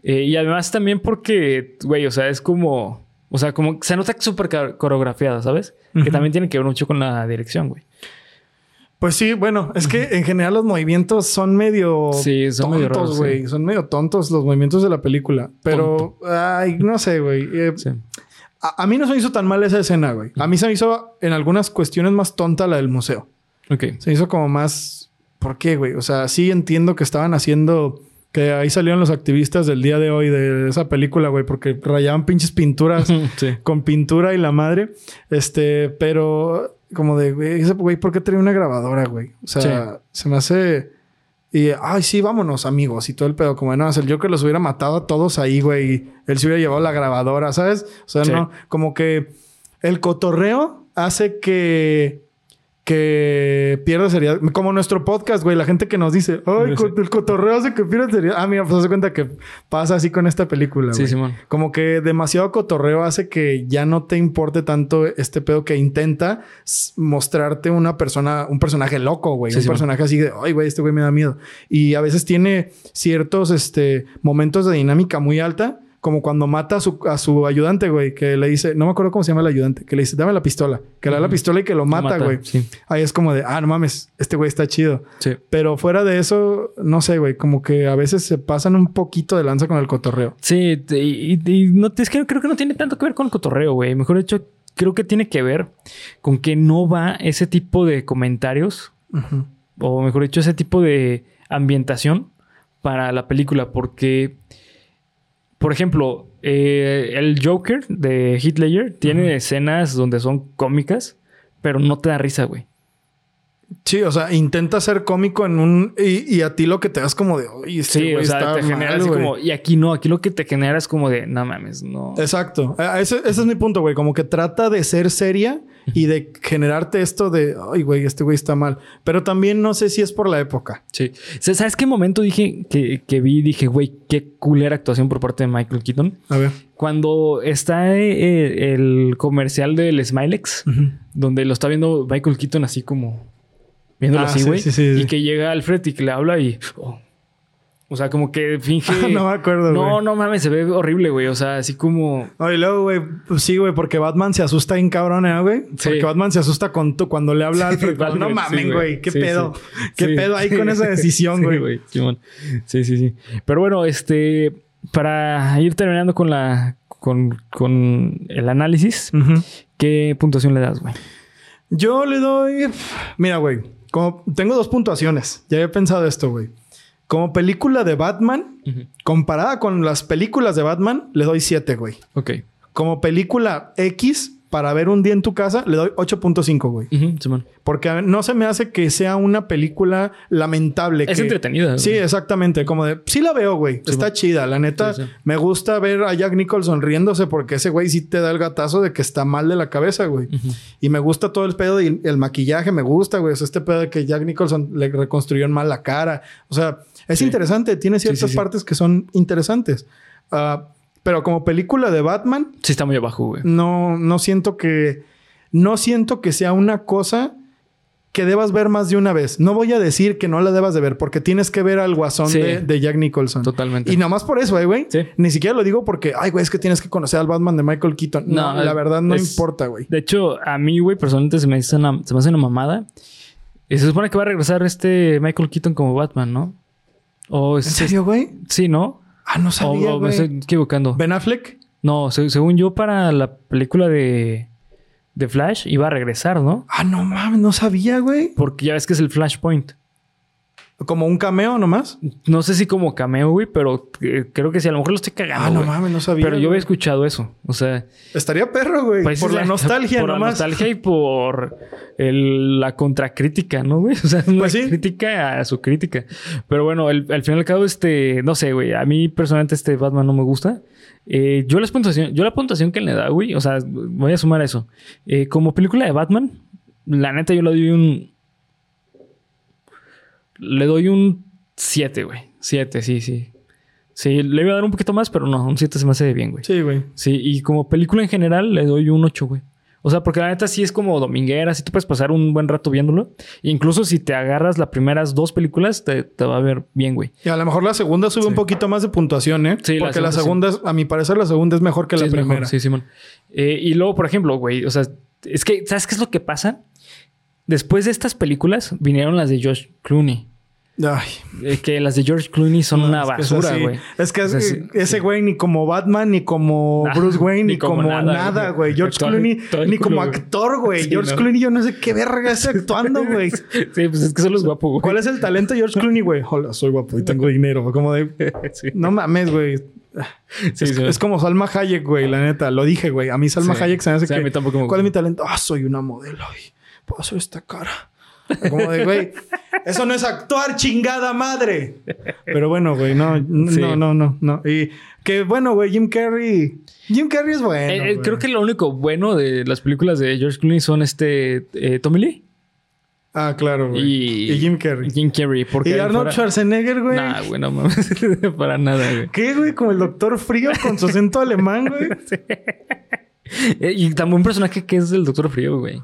Speaker 1: Eh, y además también porque, güey, o sea, es como... O sea, como se nota súper coreografiada, ¿sabes? Que también tiene que ver mucho con la dirección, güey.
Speaker 2: Pues sí, bueno, es que en general los movimientos son medio
Speaker 1: Sí, son medio
Speaker 2: tontos, güey.
Speaker 1: sí.
Speaker 2: Son medio tontos los movimientos de la película. Pero, ay, no sé, güey. Eh,
Speaker 1: Sí.
Speaker 2: A, a mí no se me hizo tan mal esa escena, güey. A mí se me hizo en algunas cuestiones más tonta la del museo.
Speaker 1: Ok.
Speaker 2: Se hizo como más... ¿Por qué, güey? O sea, sí entiendo que estaban haciendo... Que ahí salieron los activistas del día de hoy de esa película, güey. Porque rayaban pinches pinturas
Speaker 1: sí.
Speaker 2: con pintura y la madre. Este, pero como de, güey, ese güey, ¿por qué trae una grabadora, güey? O sea, se me hace. Y, ay, sí, vámonos, amigos, y todo el pedo. Como, no, el Joker los hubiera matado a todos ahí, güey. y Él se hubiera llevado la grabadora, ¿sabes? O sea,
Speaker 1: Sí.
Speaker 2: no, como que el cotorreo hace que. Que pierda seriedad. Como nuestro podcast, güey. La gente que nos dice, ay,
Speaker 1: Sí.
Speaker 2: el cotorreo hace que pierda seriedad. Ah, mira, pues hace cuenta que pasa así con esta película,
Speaker 1: Sí. Simón.
Speaker 2: Como que demasiado cotorreo hace que ya no te importe tanto este pedo que intenta mostrarte una persona, un personaje loco, güey.
Speaker 1: Sí,
Speaker 2: un personaje así de, ay, güey, este güey me da miedo. Y a veces tiene ciertos este, momentos de dinámica muy alta, como cuando mata a su, a su ayudante, güey, que le dice, no me acuerdo cómo se llama el ayudante, que le dice, dame la pistola, que le da la pistola y que lo mata, güey.
Speaker 1: Sí.
Speaker 2: Ahí es como de, ah, no mames, este güey está chido.
Speaker 1: Sí.
Speaker 2: Pero fuera de eso, no sé, güey, como que a veces se pasan un poquito de lanza con el cotorreo.
Speaker 1: Sí, y, y- y no, es que creo que no tiene tanto que ver con el cotorreo, güey. Mejor dicho, creo que tiene que ver con que no va ese tipo de comentarios, o mejor dicho, ese tipo de ambientación para la película, porque, por ejemplo, eh, el Joker de Ledger tiene escenas donde son cómicas, pero no te da risa, güey.
Speaker 2: Sí, o sea, intenta ser cómico en un... Y, y a ti lo que te das como de... Oye, este
Speaker 1: Sí, o sea, te genera
Speaker 2: mal,
Speaker 1: así
Speaker 2: güey".
Speaker 1: como. Y aquí no, aquí lo que te genera es como de, no mames, no.
Speaker 2: Exacto. Ese, ese es mi punto, güey. Como que trata de ser seria y de generarte esto de... Ay, güey, este güey está mal. Pero también no sé si es por la época.
Speaker 1: Sí. ¿Sabes qué momento dije que, que vi? Dije, güey, qué culera actuación por parte de Michael Keaton.
Speaker 2: A ver.
Speaker 1: Cuando está eh, el comercial del Smilex, donde lo está viendo Michael Keaton así como viéndolo
Speaker 2: Ah,
Speaker 1: así,
Speaker 2: sí,
Speaker 1: güey.
Speaker 2: sí, sí, sí.
Speaker 1: Y que llega Alfred y que le habla y. oh. O sea, como que finge.
Speaker 2: no me acuerdo,
Speaker 1: No,
Speaker 2: güey.
Speaker 1: no mames, se ve horrible, güey. O sea, así como.
Speaker 2: No, y luego, güey, pues sí, güey, porque Batman se asusta en cabrón, ¿eh, güey?
Speaker 1: Sí.
Speaker 2: Porque Batman se asusta con tu, cuando le habla a Alfred.
Speaker 1: Alfred,
Speaker 2: no
Speaker 1: sí,
Speaker 2: mamen, güey, qué
Speaker 1: Sí,
Speaker 2: pedo. ¿Qué pedo ahí con esa decisión, güey?
Speaker 1: Sí, sí, sí. Pero bueno, este. Para ir terminando con la. con, con el análisis. ¿qué puntuación le das, güey?
Speaker 2: Yo le doy. Mira, güey. Como tengo dos puntuaciones. Ya había pensado esto, güey. Como película de Batman, comparada con las películas de Batman, le doy 7, güey.
Speaker 1: Ok.
Speaker 2: Como película X, para ver un día en tu casa, le doy 8.5, güey.
Speaker 1: Ujú, Simón.
Speaker 2: Porque no se me hace que sea una película lamentable.
Speaker 1: Es
Speaker 2: que-
Speaker 1: entretenida.
Speaker 2: Sí,
Speaker 1: güey.
Speaker 2: exactamente. Como de... Sí la veo, güey. Está chida. La neta,
Speaker 1: Sí,
Speaker 2: me gusta ver a Jack Nicholson riéndose porque ese güey sí te da el gatazo de que está mal de la cabeza, güey. Y me gusta todo el pedo y el maquillaje me gusta, güey. O sea, este pedo de que Jack Nicholson le reconstruyó mal la cara. O sea, es interesante. Tiene ciertas partes que son interesantes. Ah, pero como película de Batman,
Speaker 1: Sí, está muy abajo, güey.
Speaker 2: no, no siento que. No siento que sea una cosa que debas ver más de una vez. No voy a decir que no la debas de ver, porque tienes que ver al guasón
Speaker 1: Sí.
Speaker 2: de, de Jack Nicholson.
Speaker 1: Totalmente.
Speaker 2: Y nada más por eso, eh, güey.
Speaker 1: Sí.
Speaker 2: Ni siquiera lo digo porque, ay, güey, es que tienes que conocer al Batman de Michael Keaton. No,
Speaker 1: No,
Speaker 2: la verdad no
Speaker 1: es-
Speaker 2: importa, güey.
Speaker 1: De hecho, a mí, güey, personalmente se me, hace una, se me hace una mamada. Y se supone que va a regresar este Michael Keaton como Batman, ¿no? O
Speaker 2: ¿En serio, güey?
Speaker 1: Sí, ¿no?
Speaker 2: Ah, no sabía,
Speaker 1: o me estoy equivocando.
Speaker 2: ¿Ben Affleck?
Speaker 1: No, se- según yo, para la película de, de Flash iba a regresar, ¿no?
Speaker 2: Ah, no mames, no sabía, güey.
Speaker 1: Porque ya ves que es el Flashpoint.
Speaker 2: Como un cameo nomás.
Speaker 1: No sé si como cameo, güey, pero eh, creo que sí. A lo mejor lo estoy cagando,
Speaker 2: Ah, no
Speaker 1: güey.
Speaker 2: mames, no sabía.
Speaker 1: Pero yo había escuchado eso. O sea,
Speaker 2: Estaría perro, güey.
Speaker 1: pues,
Speaker 2: por la nostalgia
Speaker 1: por
Speaker 2: nomás.
Speaker 1: la nostalgia y por el- la contracrítica, ¿no, güey? O sea, una
Speaker 2: Pues sí.
Speaker 1: crítica a su crítica. Pero bueno, el- al final y al cabo, este, no sé, güey. A mí personalmente este Batman no me gusta. Eh, yo, las puntuación, yo la puntuación que le da, güey, o sea, voy a sumar eso. Eh, como película de Batman, la neta yo le doy un... Le doy un 7, güey. 7, sí, sí. Sí, le iba a dar un poquito más, pero no, un 7 se me hace bien, güey.
Speaker 2: Sí, güey.
Speaker 1: Sí, y como película en general le doy un 8, güey. O sea, porque la neta sí es como dominguera, sí te puedes pasar un buen rato viéndolo. E incluso si te agarras las primeras dos películas, te, te va a ver bien, güey.
Speaker 2: Y a lo mejor la segunda sube un poquito más de puntuación, ¿eh?
Speaker 1: Sí, la
Speaker 2: Porque la
Speaker 1: segunda
Speaker 2: es- a mi parecer, la segunda es mejor que
Speaker 1: Sí,
Speaker 2: la
Speaker 1: mejor.
Speaker 2: primera.
Speaker 1: Sí, Simón. Eh, y luego, por ejemplo, güey, o sea, es que, ¿sabes qué es lo que pasa? Después de estas películas vinieron las de George Clooney.
Speaker 2: Ay,
Speaker 1: Eh, que las de George Clooney son una
Speaker 2: que
Speaker 1: basura, güey.
Speaker 2: Es que es-
Speaker 1: sí,
Speaker 2: ese
Speaker 1: sí.
Speaker 2: güey ni como Batman, ni como Bruce Wayne, ni,
Speaker 1: ni como
Speaker 2: como,
Speaker 1: nada, güey.
Speaker 2: güey. George Clooney, ni como
Speaker 1: culo, güey.
Speaker 2: actor, güey.
Speaker 1: Sí,
Speaker 2: George
Speaker 1: no.
Speaker 2: Clooney, yo no sé qué verga es actuando, güey.
Speaker 1: Sí, pues es que solo es guapo, güey.
Speaker 2: ¿Cuál es el talento de George Clooney, güey? Hola, soy guapo y tengo dinero. Como de...
Speaker 1: Sí.
Speaker 2: No mames, güey. Es, como Salma Hayek, güey, la neta. Lo dije, güey. A mí Salma. Hayek se me hace
Speaker 1: Sí, a
Speaker 2: que...
Speaker 1: mí tampoco
Speaker 2: ¿Cuál es mi talento? Ah, soy una modelo y hacer esta cara. Como de, güey, eso no es actuar, chingada madre. Pero bueno, güey, no,
Speaker 1: Sí.
Speaker 2: no, no, no, no. Y que bueno, güey, Jim Carrey. Jim Carrey es bueno.
Speaker 1: Eh, eh, creo que lo único bueno de las películas de George Clooney son este eh, Tommy Lee
Speaker 2: Ah, claro, güey.
Speaker 1: y,
Speaker 2: Y, Jim Carrey.
Speaker 1: Jim Carrey. Porque
Speaker 2: Y Arnold
Speaker 1: fuera-
Speaker 2: Schwarzenegger, güey.
Speaker 1: Nah, güey, no mames. Para nada, güey.
Speaker 2: ¿Qué, güey? Como el Doctor Frío con su acento alemán, güey.
Speaker 1: Eh, Y también un personaje que es el Doctor Frío, güey.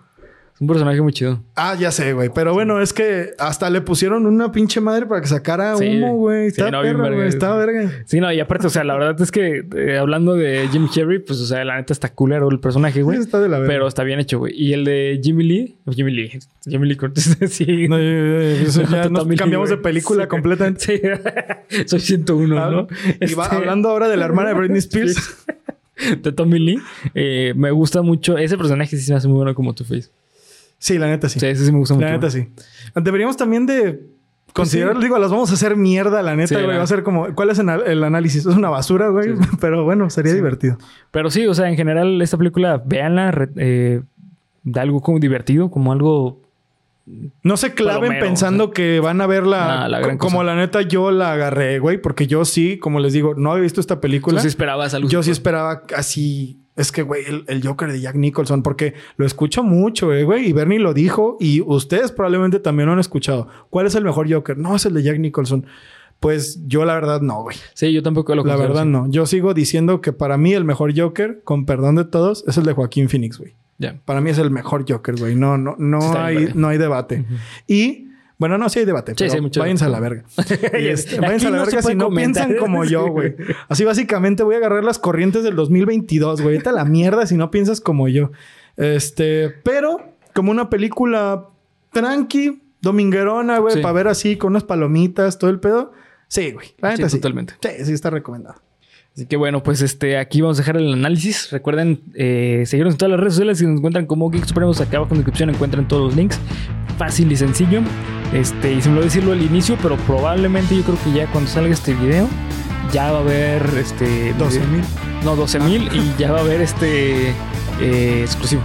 Speaker 1: Es un personaje muy chido.
Speaker 2: Ah, ya sé, güey. Pero bueno, es que hasta le pusieron una pinche madre para que sacara
Speaker 1: Sí.
Speaker 2: humo, güey.
Speaker 1: Sí,
Speaker 2: Está
Speaker 1: no,
Speaker 2: perro,
Speaker 1: verga.
Speaker 2: güey. Está verga.
Speaker 1: Sí, no, y aparte, o sea, la verdad es que eh, hablando de Jim Carrey, pues, o sea, la neta está culero el personaje, güey.
Speaker 2: Sí, está de la verga.
Speaker 1: Pero está bien hecho, güey. Y el de Jimmy Lee, o Jimmy Lee, Jimmy Lee Curtis, sí.
Speaker 2: No, eso ya nos
Speaker 1: Lee,
Speaker 2: cambiamos de película completamente.
Speaker 1: Sí. Soy 101,
Speaker 2: Ah,
Speaker 1: ¿no?
Speaker 2: Y va
Speaker 1: Este-
Speaker 2: hablando ahora de la hermana de Britney Spears.
Speaker 1: de Tommy Lee. eh, me gusta mucho. Ese personaje sí se me hace muy bueno como Two Face.
Speaker 2: Sí, la neta sí.
Speaker 1: Sí, ese sí me gusta mucho.
Speaker 2: la neta sí. Deberíamos también de considerar, digo, las vamos a hacer mierda, la neta,
Speaker 1: Sí,
Speaker 2: güey. Va a ser como, ¿cuál es el, análisis? Es una basura, güey. Pero bueno, sería divertido.
Speaker 1: Pero sí, o sea, en general, esta película, véanla, eh, de algo como divertido, como algo
Speaker 2: No se claven
Speaker 1: Palomero,
Speaker 2: pensando que van a verla
Speaker 1: la gran
Speaker 2: como
Speaker 1: cosa.
Speaker 2: la neta yo la agarré, güey, porque yo sí, como les digo, no había visto esta película.
Speaker 1: sí esperabas algo.
Speaker 2: Yo sí esperaba así. Es que, güey, el, el Joker de Jack Nicholson, porque lo escucho mucho, eh, güey. Y Bernie lo dijo y ustedes probablemente también lo han escuchado. ¿Cuál es el mejor Joker? No, es el de Jack Nicholson. Pues yo la verdad no, güey.
Speaker 1: Sí, yo tampoco lo
Speaker 2: La verdad
Speaker 1: así.
Speaker 2: no. Yo sigo diciendo que para mí el mejor Joker, con perdón de todos, es el de Joaquín Phoenix, güey.
Speaker 1: Ya.
Speaker 2: Para mí es el mejor Joker, güey. No, no, no,
Speaker 1: está
Speaker 2: hay, no hay debate. Y, bueno, no, sí hay debate.
Speaker 1: Sí,
Speaker 2: pero
Speaker 1: sí mucho
Speaker 2: váyanse a la verga. Y este, váyanse a la
Speaker 1: no
Speaker 2: verga si no
Speaker 1: comentar.
Speaker 2: piensan como yo, güey. Así básicamente voy a agarrar las corrientes del 2022, güey. Vete a la mierda si no piensas como yo. Este, pero como una película tranqui, dominguerona, güey,
Speaker 1: Sí.
Speaker 2: para ver así con unas palomitas, todo el pedo. Sí, güey. La neta
Speaker 1: sí. totalmente.
Speaker 2: Sí, sí está recomendado.
Speaker 1: Así que bueno, pues este, aquí vamos a dejar el análisis. Recuerden eh, seguirnos en todas las redes sociales. Si nos encuentran como Geek Supremos, acá abajo en la descripción encuentran todos los links. Fácil y sencillo. Este, y se me olvidó decirlo al inicio, pero probablemente yo creo que ya cuando salga este video, ya va a haber este.
Speaker 2: 12 mil.
Speaker 1: No, 12 mil y ya va a haber este eh, exclusivo.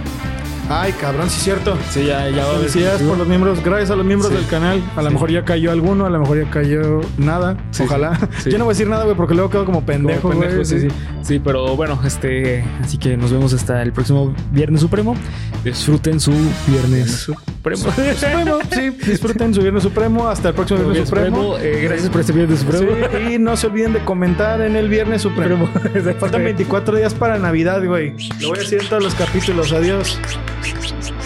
Speaker 2: Ay, cabrón, sí es cierto.
Speaker 1: Sí, ya, ya va.
Speaker 2: Felicidades por los miembros, gracias a los miembros
Speaker 1: Sí.
Speaker 2: del canal. A lo
Speaker 1: Sí.
Speaker 2: mejor ya cayó alguno, a lo mejor ya cayó nada.
Speaker 1: Sí,
Speaker 2: Ojalá. Yo no voy a decir nada, güey, porque luego quedo como
Speaker 1: Como
Speaker 2: pendejo,
Speaker 1: pendejo, sí, sí. Sí, pero bueno, este. Así que nos vemos hasta el próximo Viernes Supremo. Disfruten su Viernes Supremo.
Speaker 2: Supremo, sí, disfruten su Viernes Supremo. Hasta el próximo Viernes Supremo.
Speaker 1: Supremo. Eh, gracias por este Viernes Supremo.
Speaker 2: Y no se olviden de comentar en el Viernes Supremo.
Speaker 1: Supremo.
Speaker 2: Faltan 24 días para Navidad, güey. Lo voy a decir en todos los capítulos. Adiós. Thank you.